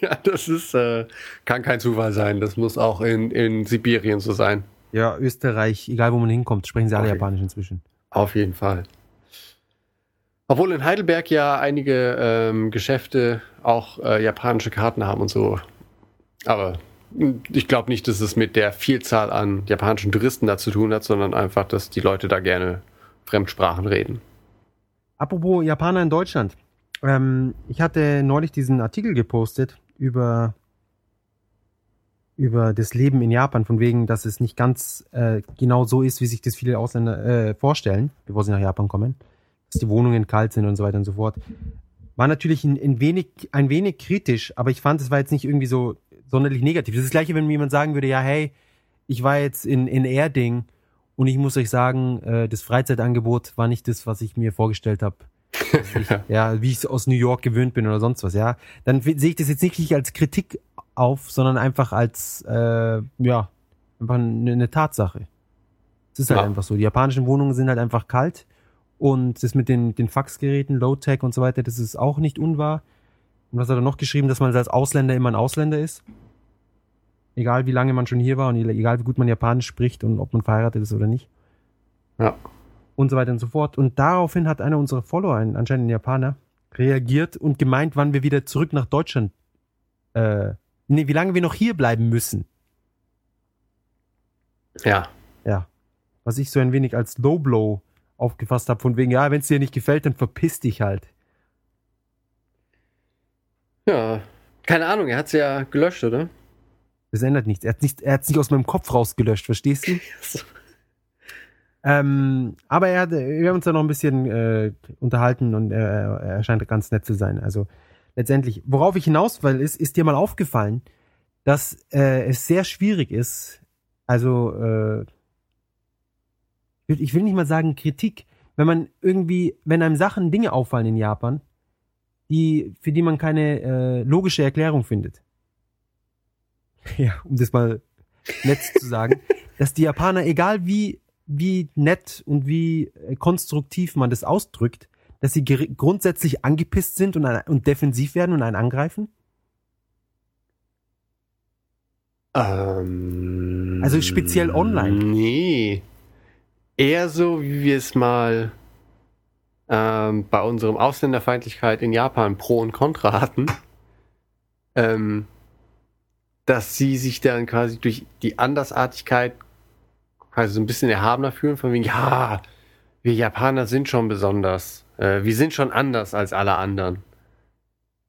ja, das ist, äh, kann kein Zufall sein. Das muss auch in, in Sibirien so sein. ja, Österreich, egal wo man hinkommt, sprechen sie alle Okay. Japanisch inzwischen. Auf jeden Fall. Obwohl in Heidelberg ja einige ähm, Geschäfte auch äh, japanische Karten haben und so. Aber mh, ich glaube nicht, dass es mit der Vielzahl an japanischen Touristen da zu tun hat, sondern einfach, dass die Leute da gerne Fremdsprachen reden. Apropos Japaner in Deutschland. Ähm, ich hatte neulich diesen Artikel gepostet über, über das Leben in Japan, von wegen, dass es nicht ganz äh, genau so ist, wie sich das viele Ausländer äh, vorstellen, bevor sie nach Japan kommen. Dass die Wohnungen kalt sind und so weiter und so fort. War natürlich ein, ein, wenig, ein wenig kritisch, aber ich fand, es war jetzt nicht irgendwie so sonderlich negativ. Das ist das gleiche, wenn mir jemand sagen würde, ja, hey, ich war jetzt in, in Erding und ich muss euch sagen, äh, das Freizeitangebot war nicht das, was ich mir vorgestellt habe. ja, wie ich es aus New York gewöhnt bin oder sonst was, ja. Dann sehe ich das jetzt nicht als Kritik auf, sondern einfach als, äh, ja, einfach eine, eine Tatsache. Es ist halt Ja. einfach so. Die japanischen Wohnungen sind halt einfach kalt und das mit den, den Faxgeräten, Low-Tech und so weiter, das ist auch nicht unwahr. Und was hat er noch geschrieben, dass man als Ausländer immer ein Ausländer ist? Egal wie lange man schon hier war und egal wie gut man Japanisch spricht und ob man verheiratet ist oder nicht Ja. Und so weiter und so fort. Und daraufhin hat einer unserer Follower, ein, anscheinend ein Japaner, reagiert und gemeint, wann wir wieder zurück nach Deutschland, äh, nee, wie lange wir noch hier bleiben müssen. Ja. Ja. Was ich so ein wenig als Low Blow aufgefasst habe, von wegen, ja, wenn es dir nicht gefällt, dann verpiss dich halt. Ja. Keine Ahnung, er hat es ja gelöscht, oder? Das ändert nichts. Er hat nicht, er hat's nicht aus meinem Kopf rausgelöscht, verstehst du? Ähm, aber er hat, wir haben uns da noch ein bisschen äh, unterhalten und er, er scheint ganz nett zu sein. Also letztendlich, worauf ich hinaus will, ist, ist dir mal aufgefallen, dass äh, es sehr schwierig ist, also äh, ich will- ich will nicht mal sagen Kritik, wenn man irgendwie, wenn einem Sachen, Dinge auffallen in Japan, die, für die man keine äh, logische Erklärung findet. Ja, um das mal nett zu sagen, dass die Japaner, egal wie, wie nett und wie äh, konstruktiv man das ausdrückt, dass sie grundsätzlich angepisst sind und, ein- und defensiv werden und einen angreifen? Ähm, Also speziell online? Nee. Eher so, wie wir es mal ähm, bei unserem Ausländerfeindlichkeit in Japan Pro und Contra hatten. Ähm, dass sie sich dann quasi durch die Andersartigkeit quasi so ein bisschen erhabener fühlen, von wegen, ja, wir Japaner sind schon besonders. Äh, wir sind schon anders als alle anderen.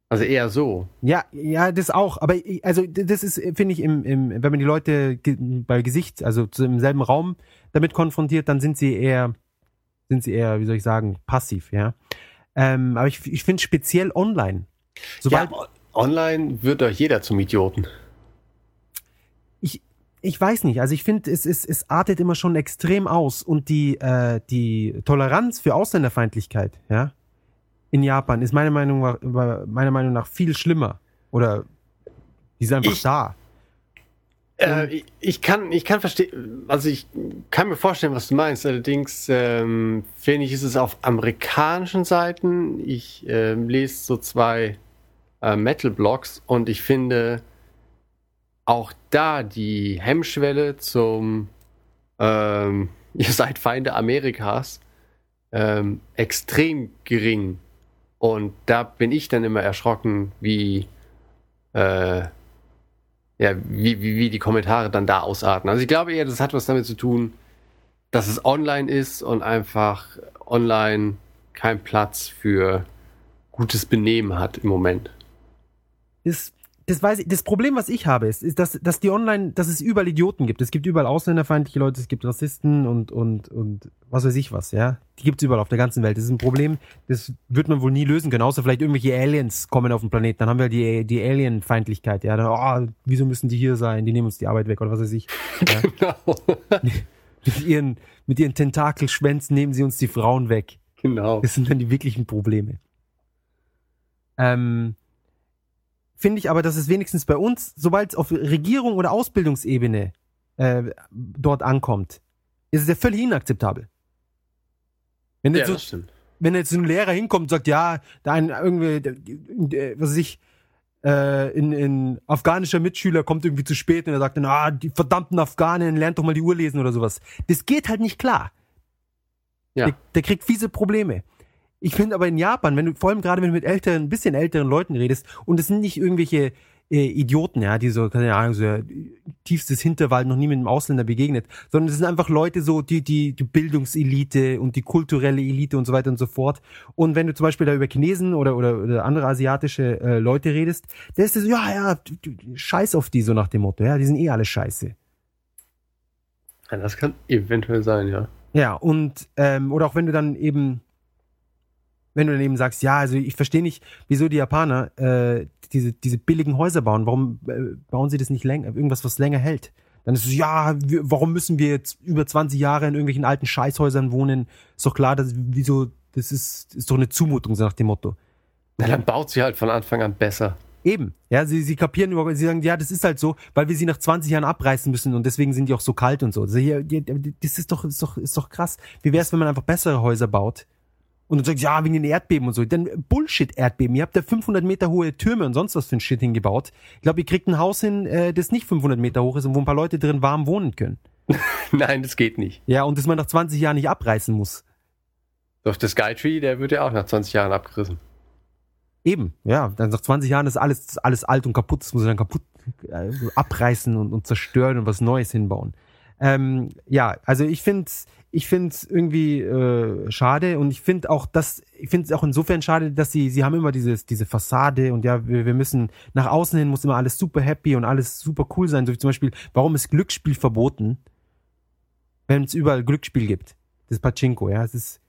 Also eher so. Ja, ja, das auch. Aber also das ist, finde ich, im, im, wenn man die Leute ge bei Gesicht, also im selben Raum damit konfrontiert, dann sind sie eher, sind sie eher, wie soll ich sagen, passiv, ja. Ähm, aber ich, ich finde speziell online. Sobald, ja, online wird doch jeder zum Idioten. Ich, weiß nicht, also ich finde, es, es, es artet immer schon extrem aus und die, äh, die Toleranz für Ausländerfeindlichkeit, ja, in Japan ist meiner Meinung nach, meiner Meinung nach viel schlimmer. Oder die ist einfach Ich- da. Äh, ich, ich kann, ich kann verstehen, also ich kann mir vorstellen, was du meinst. Allerdings ähm, finde ich, ist es auf amerikanischen Seiten. Ich ähm, lese so zwei äh, Metal-Blogs und ich finde auch da die Hemmschwelle zum ähm, ihr seid Feinde Amerikas ähm, extrem gering. Und da bin ich dann immer erschrocken, wie äh, ja, wie, wie, wie die Kommentare dann da ausarten. Also ich glaube eher, das hat was damit zu tun, dass es online ist und einfach online kein Platz für gutes Benehmen hat im Moment. Das, das weiß ich. Das Problem, was ich habe, ist, ist dass, dass die online, dass es überall Idioten gibt. Es gibt überall ausländerfeindliche Leute, es gibt Rassisten und, und, und was weiß ich was, ja. Die gibt es überall auf der ganzen Welt. Das ist ein Problem, das wird man wohl nie lösen können, außer vielleicht irgendwelche Aliens kommen auf den Planeten. Dann haben wir die, die Alien-Feindlichkeit, ja. Dann, oh, wieso müssen die hier sein? Die nehmen uns die Arbeit weg oder was weiß ich. Ja. Genau. mit, ihren, mit ihren Tentakelschwänzen nehmen sie uns die Frauen weg. genau. Das sind dann die wirklichen Probleme. Ähm, Finde ich aber, dass es wenigstens bei uns, sobald es auf Regierung oder Ausbildungsebene äh, dort ankommt, ist es ja völlig inakzeptabel. Wenn Ja, jetzt, so, das stimmt. wenn jetzt so ein Lehrer hinkommt und sagt, ja, da ein irgendwie, äh, was weiß ich, äh, in, in afghanischer Mitschüler kommt irgendwie zu spät und er sagt dann, ah, die verdammten Afghanen, lernt doch mal die Uhr lesen oder sowas. Das geht halt nicht klar. Ja. Der, der kriegt fiese Probleme. Ich finde aber in Japan, wenn du, vor allem gerade wenn du mit älteren, ein bisschen älteren Leuten redest, und es sind nicht irgendwelche äh, Idioten, ja, die so, keine Ahnung, so äh, tiefstes Hinterwald noch nie mit einem Ausländer begegnet, sondern es sind einfach Leute so, die, die, die Bildungselite und die kulturelle Elite und so weiter und so fort. Und wenn du zum Beispiel da über Chinesen oder, oder, oder andere asiatische äh, Leute redest, der ist so, ja, ja, du, du, scheiß auf die, so nach dem Motto, ja, die sind eh alle scheiße. Ja, das kann eventuell sein, ja. Ja, und ähm, oder auch wenn du dann eben, wenn du dann eben sagst, ja, also ich verstehe nicht, wieso die Japaner äh, diese, diese billigen Häuser bauen. Warum äh, bauen sie das nicht länger, irgendwas, was länger hält? Dann ist es, ja, wir, warum müssen wir jetzt über 20 Jahre in irgendwelchen alten Scheißhäusern wohnen? Ist doch klar, dass, wieso, das ist, ist doch eine Zumutung, so nach dem Motto. Na, dann baut sie halt von Anfang an besser. Eben. Ja, sie, sie kapieren überhaupt, sie sagen, ja, das ist halt so, weil wir sie nach 20 Jahren abreißen müssen und deswegen sind die auch so kalt und so. Also hier, das ist doch, ist doch, ist doch krass. Wie wär's, wenn man einfach bessere Häuser baut? Und dann sagt, ja, wegen den Erdbeben und so. Dann Bullshit-Erdbeben. Ihr habt da 500 Meter hohe Türme und sonst was für ein Shit hingebaut. Ich glaube, ihr kriegt ein Haus hin, äh, das nicht 500 Meter hoch ist und wo ein paar Leute drin warm wohnen können. Nein, das geht nicht. Ja, und das man nach 20 Jahren nicht abreißen muss. Doch der Skytree, der wird ja auch nach 20 Jahren abgerissen. Eben, ja. Dann nach 20 Jahren ist alles, alles alt und kaputt. Das muss man dann kaputt äh, abreißen und, und zerstören und was Neues hinbauen. Ähm, ja, also ich finde ich find's irgendwie äh, schade und ich finde auch, dass ich finde es auch insofern schade, dass sie sie haben immer dieses diese Fassade und ja wir, wir müssen nach außen hin muss immer alles super happy und alles super cool sein, so wie zum Beispiel warum ist Glücksspiel verboten, wenn es überall Glücksspiel gibt, das Pachinko, ja, es ist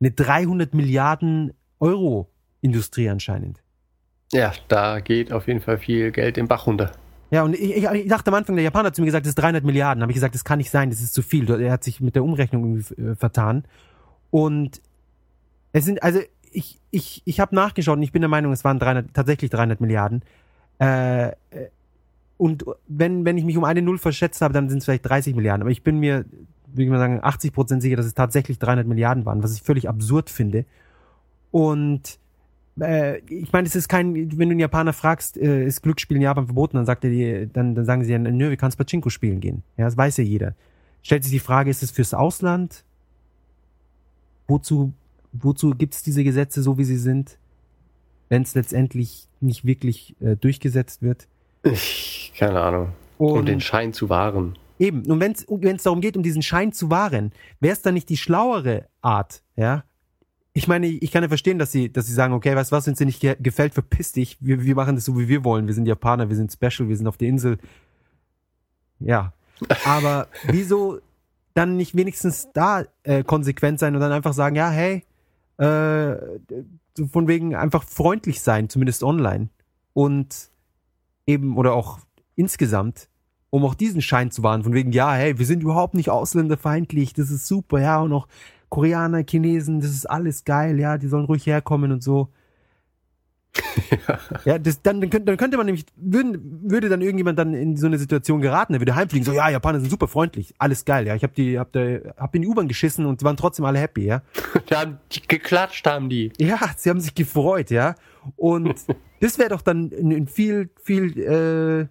eine 300 Milliarden Euro Industrie anscheinend. Ja, da geht auf jeden Fall viel Geld den Bach runter. Ja, und ich, ich, ich dachte am Anfang, der Japaner hat zu mir gesagt, das ist 300 Milliarden. habe ich gesagt, das kann nicht sein, das ist zu viel. Er hat sich mit der Umrechnung irgendwie äh, vertan. Und es sind, also ich, ich, ich habe nachgeschaut und ich bin der Meinung, es waren 300, tatsächlich 300 Milliarden. Äh, äh, und wenn, wenn ich mich um eine Null verschätzt habe, dann sind es vielleicht 30 Milliarden. Aber ich bin mir, würde ich mal sagen, 80 Prozent sicher, dass es tatsächlich 300 Milliarden waren, was ich völlig absurd finde. Und äh, ich meine, es ist kein, wenn du einen Japaner fragst, äh, ist Glücksspiel in Japan verboten, dann sagt er dir, dann, dann sagen sie ja, nö, wie kannst Pachinko spielen gehen? Ja, das weiß ja jeder. Stellt sich die Frage, ist es fürs Ausland? Wozu, wozu gibt es diese Gesetze so, wie sie sind, wenn es letztendlich nicht wirklich äh, durchgesetzt wird? Ich, keine Ahnung. Um den Schein zu wahren. Eben. Und wenn es darum geht, um diesen Schein zu wahren, wäre es dann nicht die schlauere Art, ja, ich meine, ich kann ja verstehen, dass sie, dass sie sagen, okay, weißt du was, wenn es dir nicht ge gefällt, verpiss dich. Wir, wir machen das so, wie wir wollen. Wir sind Japaner, wir sind special, wir sind auf der Insel. Ja. Aber wieso dann nicht wenigstens da äh, konsequent sein und dann einfach sagen, ja, hey, äh, von wegen einfach freundlich sein, zumindest online. Und eben, oder auch insgesamt, um auch diesen Schein zu wahren, von wegen, ja, hey, wir sind überhaupt nicht ausländerfeindlich, das ist super, ja, und auch Koreaner, Chinesen, das ist alles geil, ja, die sollen ruhig herkommen und so. ja, das, dann, dann, könnte, dann könnte man nämlich, würden, würde dann irgendjemand dann in so eine Situation geraten, der würde heimfliegen, so, ja, Japaner sind super freundlich, alles geil, ja, ich hab die, hab, da, hab in die U-Bahn geschissen und waren trotzdem alle happy, ja. Da haben die geklatscht, haben die. Ja, sie haben sich gefreut, ja. Und das wäre doch dann ein, viel, viel, äh,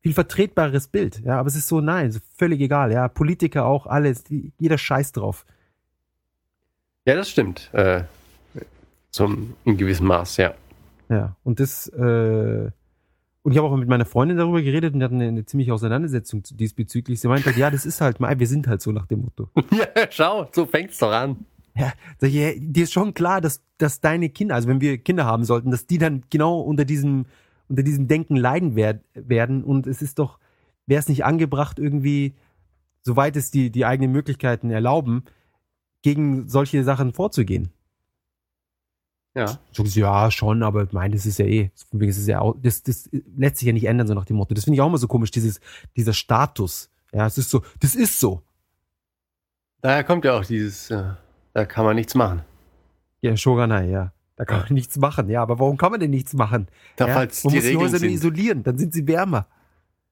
viel vertretbares Bild, ja. Aber es ist so, nein, völlig egal, ja. Politiker auch, alles, die, jeder Scheiß drauf. Ja, das stimmt. Äh, zum in gewissem Maß, ja. Ja, und das, äh, und ich habe auch mit meiner Freundin darüber geredet und wir hatten eine, eine ziemliche Auseinandersetzung diesbezüglich. Sie meinte halt, ja, das ist halt, wir sind halt so nach dem Motto. Ja, schau, so fängt's doch an. Ja, sag ich, ja, dir ist schon klar, dass, dass deine Kinder, also wenn wir Kinder haben sollten, dass die dann genau unter diesem, unter diesem Denken leiden werd, werden. Und es ist doch, wäre es nicht angebracht, irgendwie, soweit es die, die eigenen Möglichkeiten erlauben, gegen solche Sachen vorzugehen. Ja. Ja, schon, aber ich meine, das ist ja eh, wegen ist es ja auch, das, das lässt sich ja nicht ändern, so nach dem Motto. Das finde ich auch immer so komisch, dieses, dieser Status. Ja, es ist so, das ist so. Daher kommt ja auch dieses, äh, da kann man nichts machen. Ja, Shogunai, ja. Da kann man nichts machen, ja. Aber warum kann man denn nichts machen? Da ja? falls man die muss die Häuser nur sind. isolieren, dann sind sie wärmer.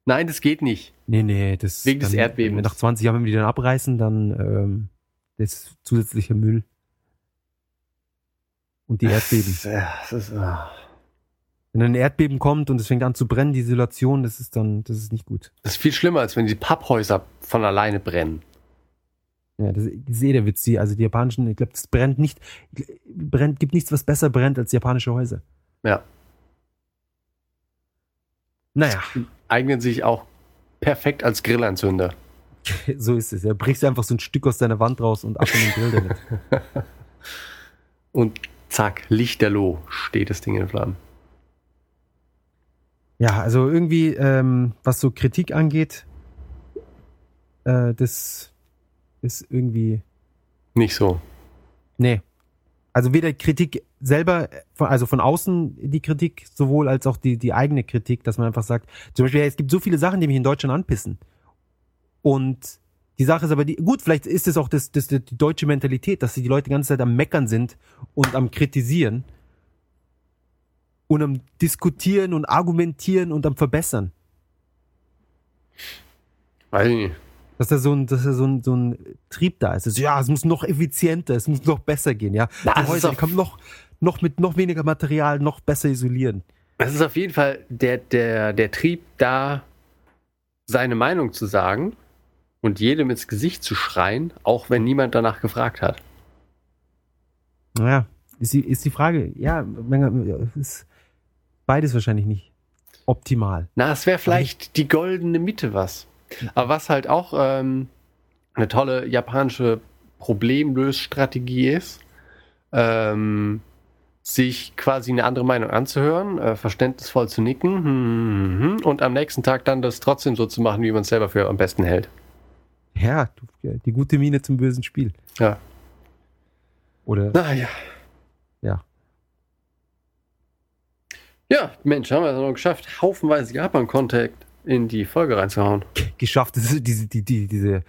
Nein, das geht nicht. Nee, nee, das. Wegen des dann, Erdbebens. Wenn nach 20 Jahren, wenn wir die dann abreißen, dann ähm, das ist zusätzlicher Müll. Und die Erdbeben. Ja, das ist, ah. Wenn ein Erdbeben kommt und es fängt an zu brennen, die Isolation, das ist dann, das ist nicht gut. das ist viel schlimmer, als wenn die Papphäuser von alleine brennen. Ja, das, das ist eh der Witz. Die, also die japanischen, ich glaube, das brennt nicht, brennt, gibt nichts, was besser brennt als japanische Häuser. Ja. Naja, Eignen sich auch perfekt als Grillanzünder. so ist es. Ja, brichst einfach so ein Stück aus deiner Wand raus und ab in den Grill damit. Und zack, lichterloh steht das Ding in Flammen. Ja, also irgendwie, ähm, was so Kritik angeht, äh, das ist irgendwie, Nicht so. nee. Also weder Kritik selber, also von außen die Kritik, sowohl als auch die, die eigene Kritik, dass man einfach sagt, zum Beispiel, es gibt so viele Sachen, die mich in Deutschland anpissen. Und die Sache ist aber, die, gut, vielleicht ist es auch das, das, die deutsche Mentalität, dass die Leute die ganze Zeit am Meckern sind und am Kritisieren und am Diskutieren und Argumentieren und am Verbessern. Weiß ich nicht. Dass da so ein, dass da so ein, so ein Trieb da ist. Ja, es muss noch effizienter, es muss noch besser gehen, ja. Das die die kann noch, noch mit noch weniger Material noch besser isolieren. Es ist auf jeden Fall der, der, der Trieb da, seine Meinung zu sagen und jedem ins Gesicht zu schreien, auch wenn niemand danach gefragt hat. Naja, ist die, ist die Frage, ja, ist beides wahrscheinlich nicht optimal. Na, es wäre vielleicht die goldene Mitte was. Aber was halt auch ähm, eine tolle japanische Problemlösstrategie ist, ähm, sich quasi eine andere Meinung anzuhören, äh, verständnisvoll zu nicken hm, hm, hm, und am nächsten Tag dann das trotzdem so zu machen, wie man es selber für am besten hält. Ja, die gute Miene zum bösen Spiel. Ja. Oder, Naja. ja. Ja, Mensch, haben wir es noch geschafft, haufenweise Japan-Contact in die Folge reinzuhauen. Geschafft, das ist diese, die, die, diese,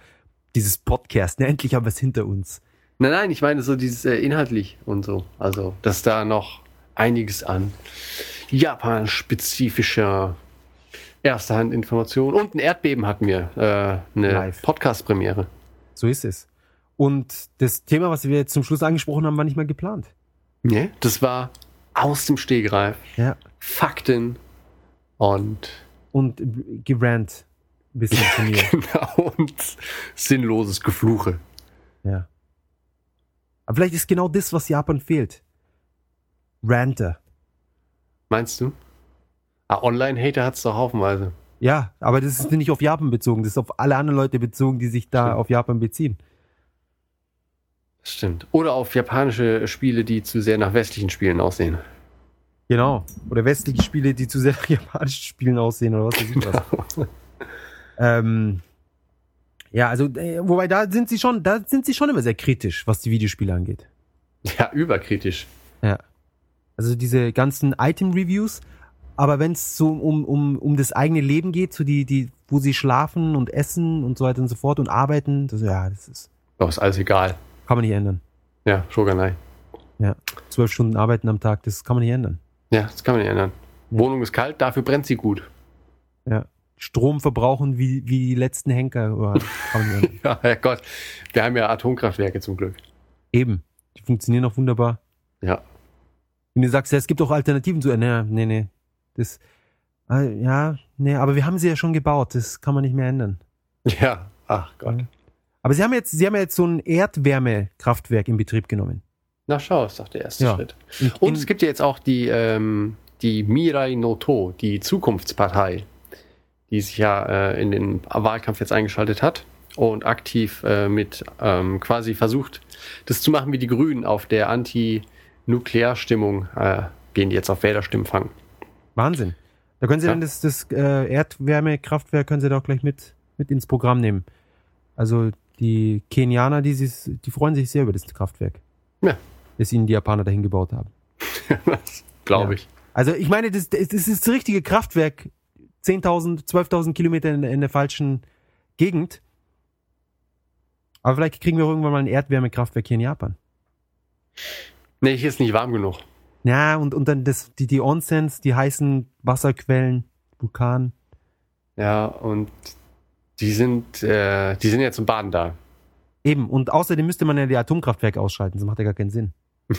dieses Podcast, ne, endlich haben wir es hinter uns. Nein, nein, ich meine so dieses äh, inhaltlich und so. Also, dass da noch einiges an Japan-spezifischer Erste-Hand-Information und ein Erdbeben hatten wir. Äh, eine. Podcast-Premiere. So ist es. Und das Thema, was wir jetzt zum Schluss angesprochen haben, war nicht mal geplant. Ne? Das war aus dem Stegreif. Ja. Fakten und Und gerannt bisschen zu mir. genau und sinnloses Gefluche. Ja. Aber vielleicht ist genau das, was Japan fehlt. Ranter. Meinst du? Ah, Online-Hater hat's doch haufenweise. Ja, aber das ist nicht auf Japan bezogen, das ist auf alle anderen Leute bezogen, die sich da Stimmt. auf Japan beziehen. Das stimmt. Oder auf japanische Spiele, die zu sehr nach westlichen Spielen aussehen. Genau. Oder westliche Spiele, die zu sehr nach japanischen Spielen aussehen oder was weiß ich was. ähm, ja, also, äh, wobei da sind sie schon, da sind sie schon immer sehr kritisch, was die Videospiele angeht. Ja, überkritisch. Ja. Also diese ganzen Item-Reviews, aber wenn es so um, um, um das eigene Leben geht, so die, die, wo sie schlafen und essen und so weiter und so fort und arbeiten, das, ja, das ist, Doch, ist alles egal. kann man nicht ändern. Ja, Shogunai. Ja. Zwölf Stunden arbeiten am Tag, das kann man nicht ändern. Ja, das kann man nicht ändern. Ja. Wohnung ist kalt, dafür brennt sie gut. Ja. Strom verbrauchen wie, wie die letzten Henker. Ja, kann man nicht ändern. Ja, Herrgott. Wir haben ja Atomkraftwerke zum Glück. Eben. Die funktionieren auch wunderbar. Ja. Wenn du sagst, ja, es gibt auch Alternativen zu, nee, nee, nee. Das, äh, ja, nee, aber wir haben sie ja schon gebaut, das kann man nicht mehr ändern. Ja. Ach Gott. Aber sie haben jetzt, sie haben jetzt so ein Erdwärmekraftwerk in Betrieb genommen. Na schau, ist doch der erste Ja. Schritt. Und, in, es gibt ja jetzt auch die, ähm, die Mirai no To, die Zukunftspartei, die sich ja äh, in den Wahlkampf jetzt eingeschaltet hat und aktiv äh, mit ähm, quasi versucht, das zu machen wie die Grünen auf der Anti-Nuklearstimmung, äh, gehen die jetzt auf Wählerstimmenfang. Wahnsinn. Da können sie Ja. dann das, das äh, Erdwärmekraftwerk können sie da auch gleich mit, mit ins Programm nehmen. Also die Kenianer, die, sie, die freuen sich sehr über das Kraftwerk. Ja. Das ihnen die Japaner dahin gebaut haben. Glaube Ja. ich. Also ich meine, das, das ist das richtige Kraftwerk. 10.000, 12.000 Kilometer in, in der falschen Gegend. Aber vielleicht kriegen wir irgendwann mal ein Erdwärmekraftwerk hier in Japan. Nee, hier ist nicht warm genug. Ja, und, und dann das, die, die Onsens, die heißen Wasserquellen, Vulkan. Ja, und die sind, äh, die sind ja zum Baden da. Eben, und außerdem müsste man ja die Atomkraftwerke ausschalten, das macht ja gar keinen Sinn.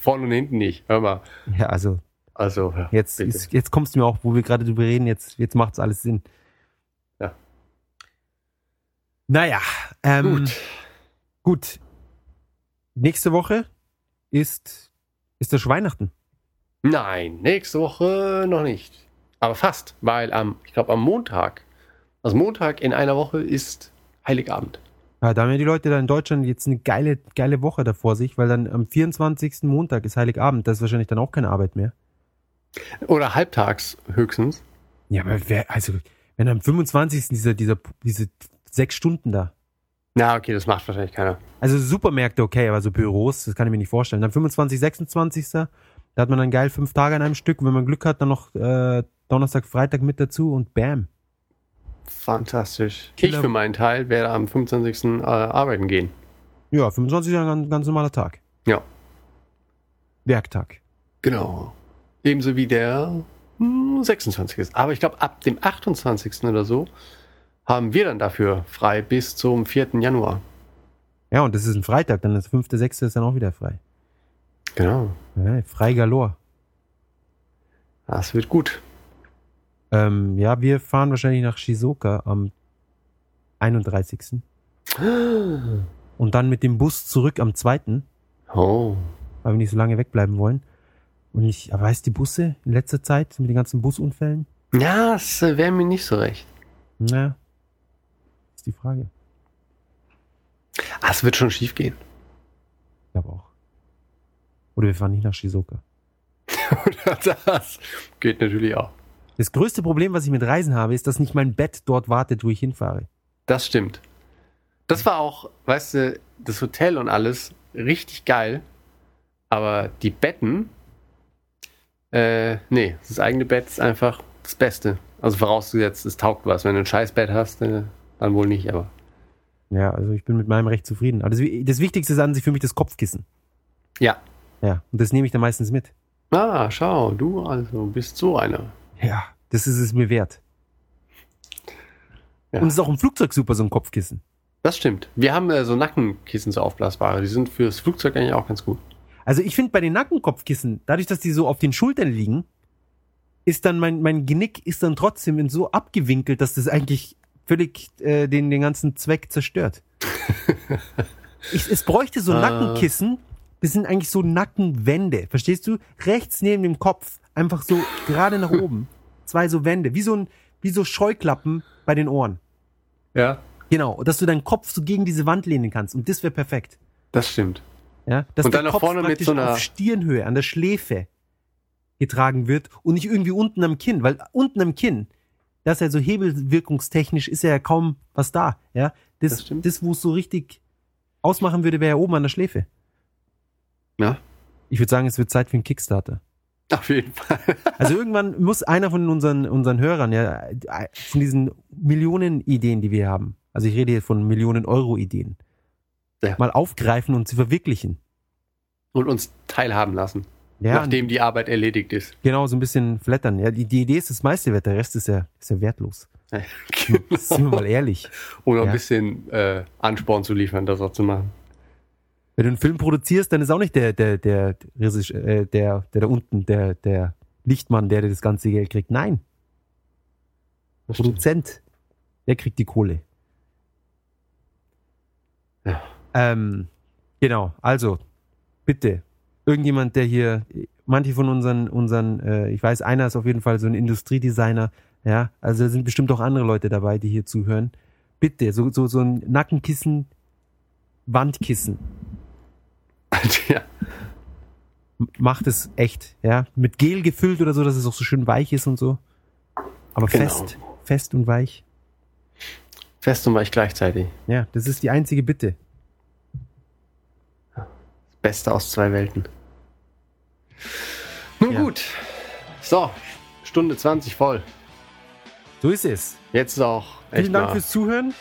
Vorne und hinten nicht. Hör mal. Ja, also Also, ja, jetzt, ist, jetzt kommst du mir auch, wo wir gerade drüber reden, jetzt, jetzt macht's alles Sinn. Ja. Naja, ähm, Gut. Gut. Nächste Woche ist, ist das Weihnachten. Nein, nächste Woche noch nicht. Aber fast, weil am, ich glaube am Montag, also Montag in einer Woche ist Heiligabend. Ja, da haben ja die Leute da in Deutschland jetzt eine geile, geile Woche da vor sich, weil dann am 24. Montag ist Heiligabend, da ist wahrscheinlich dann auch keine Arbeit mehr. Oder halbtags höchstens. Ja, aber wer, also, wenn am 25. dieser, dieser, diese sechs Stunden da. Na, okay, das macht wahrscheinlich keiner. Also Supermärkte, okay, aber so Büros, das kann ich mir nicht vorstellen. Dann 25, 26. Da hat man dann geil fünf Tage an einem Stück. Und wenn man Glück hat, dann noch äh, Donnerstag, Freitag mit dazu und bam. Fantastisch. Killer. Ich für meinen Teil werde am 25. Äh, arbeiten gehen. Ja, 25 ist ein ganz, ganz normaler Tag. Ja. Werktag. Genau. Ebenso wie der hm, 26. ist. Aber ich glaube, ab dem 28. oder so haben wir dann dafür frei bis zum 4. Januar. Ja, und das ist ein Freitag, dann das fünfte, sechste ist dann auch wieder frei. Genau. Ja, frei galore. Das wird gut. Ähm, ja, wir fahren wahrscheinlich nach Shizuoka am 31. Und dann mit dem Bus zurück am 2., Oh. weil wir nicht so lange wegbleiben wollen. Und ich aber weiß die Busse in letzter Zeit mit den ganzen Busunfällen. Ja, das äh, wäre mir nicht so recht. Na, ist die Frage. Ah, es wird schon schief gehen. Ich glaube auch. Oder wir fahren nicht nach Shizuoka. Oder das geht natürlich auch. Das größte Problem, was ich mit Reisen habe, ist, dass nicht mein Bett dort wartet, wo ich hinfahre. Das stimmt. Das war auch, weißt du, das Hotel und alles richtig geil. Aber die Betten, äh, nee, das eigene Bett ist einfach das Beste. Also vorausgesetzt, es taugt was. Wenn du ein scheiß Bett hast, äh, dann wohl nicht, aber. Ja, also ich bin mit meinem recht zufrieden. Aber das, das Wichtigste ist an sich für mich das Kopfkissen. Ja. Ja, und das nehme ich dann meistens mit. Ah, schau, du also bist so einer. Ja, das ist es mir wert. Ja. Und es ist auch im Flugzeug super, so ein Kopfkissen. Das stimmt. Wir haben äh, so Nackenkissen, so aufblasbare. Die sind fürs Flugzeug eigentlich auch ganz gut. Also ich finde bei den Nackenkopfkissen, dadurch, dass die so auf den Schultern liegen, ist dann mein, mein Genick ist dann trotzdem in so abgewinkelt, dass das eigentlich völlig äh, den, den ganzen Zweck zerstört. ich, es bräuchte so Ah. Nackenkissen, das sind eigentlich so Nackenwände, verstehst du? Rechts neben dem Kopf, einfach so gerade nach oben. Zwei so Wände, wie so, ein, wie so Scheuklappen bei den Ohren. Ja. Genau, dass du deinen Kopf so gegen diese Wand lehnen kannst. Und das wäre perfekt. Das stimmt. Ja, dass Und der dann nach Kopf vorne mit praktisch so einer- auf Stirnhöhe, an der Schläfe getragen wird und nicht irgendwie unten am Kinn, weil unten am Kinn, das ist ja so hebelwirkungstechnisch, ist ja kaum was da. Ja, das, Das das wo es so richtig ausmachen würde, wäre ja oben an der Schläfe. Ja. Ich würde sagen, es wird Zeit für einen Kickstarter. Auf jeden Fall. Also irgendwann muss einer von unseren, unseren Hörern, ja, von diesen Millionen Ideen, die wir haben, also ich rede hier von Millionen Euro Ideen, Ja. mal aufgreifen und sie verwirklichen. Und uns teilhaben lassen. Ja, nachdem die Arbeit erledigt ist. Genau, so ein bisschen flattern. Ja, die, die Idee ist das meiste wert, der Rest ist ja, ist ja wertlos. Sind wir mal ehrlich. Um noch ein Ja. bisschen äh, Ansporn zu liefern, das auch zu machen. Wenn du einen Film produzierst, dann ist auch nicht der, der, der, Regisseur- äh, der, der da unten, der, der Lichtmann, der dir das ganze Geld kriegt. Nein, stimmt. Produzent, der kriegt die Kohle. Ja. Ähm, genau, also, bitte, irgendjemand, der hier, manche von unseren, unseren, äh, ich weiß, einer ist auf jeden Fall so ein Industriedesigner, ja, also da sind bestimmt auch andere Leute dabei, die hier zuhören. Bitte, so, so, so ein Nackenkissen, Wandkissen, ja. Macht es echt, ja, mit Gel gefüllt oder so, dass es auch so schön weich ist und so. Aber Genau. fest, fest und weich. Fest und weich gleichzeitig. Ja, das ist die einzige Bitte. Beste aus zwei Welten. Nun Ja. gut. So, Stunde 20 voll. So ist es. Jetzt ist auch echt Vielen Dank mal. fürs Zuhören.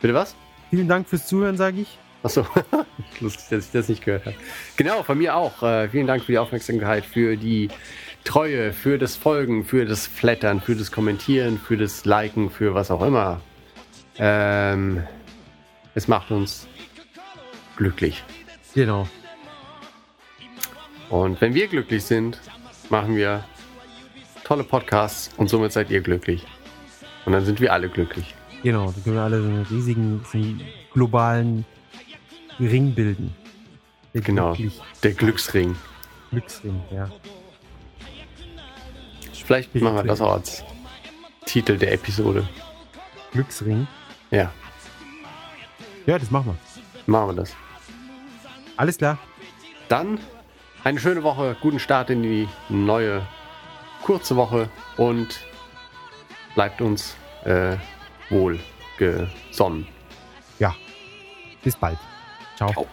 Bitte was? Vielen Dank fürs Zuhören, sage ich. Achso, lustig, dass ich das nicht gehört habe. Genau, von mir auch. Äh, vielen Dank für die Aufmerksamkeit, für die Treue, für das Folgen, für das Flattern, für das Kommentieren, für das Liken, für was auch immer. Ähm, es macht uns glücklich. Genau. Und wenn wir glücklich sind, machen wir tolle Podcasts und somit seid ihr glücklich. Und dann sind wir alle glücklich. Genau. Da können wir alle so einen riesigen, so einen globalen Ring bilden. Der Genau. glücklich- Der Glücksring. Glücksring, ja. Vielleicht machen wir das auch als Titel der Episode. Glücksring. Ja, Ja, das machen wir. machen wir das. Alles klar. Dann eine schöne Woche, guten Start in die neue kurze Woche und bleibt uns äh, wohl gesonnen. Ja. Bis bald. Ciao. Ciao.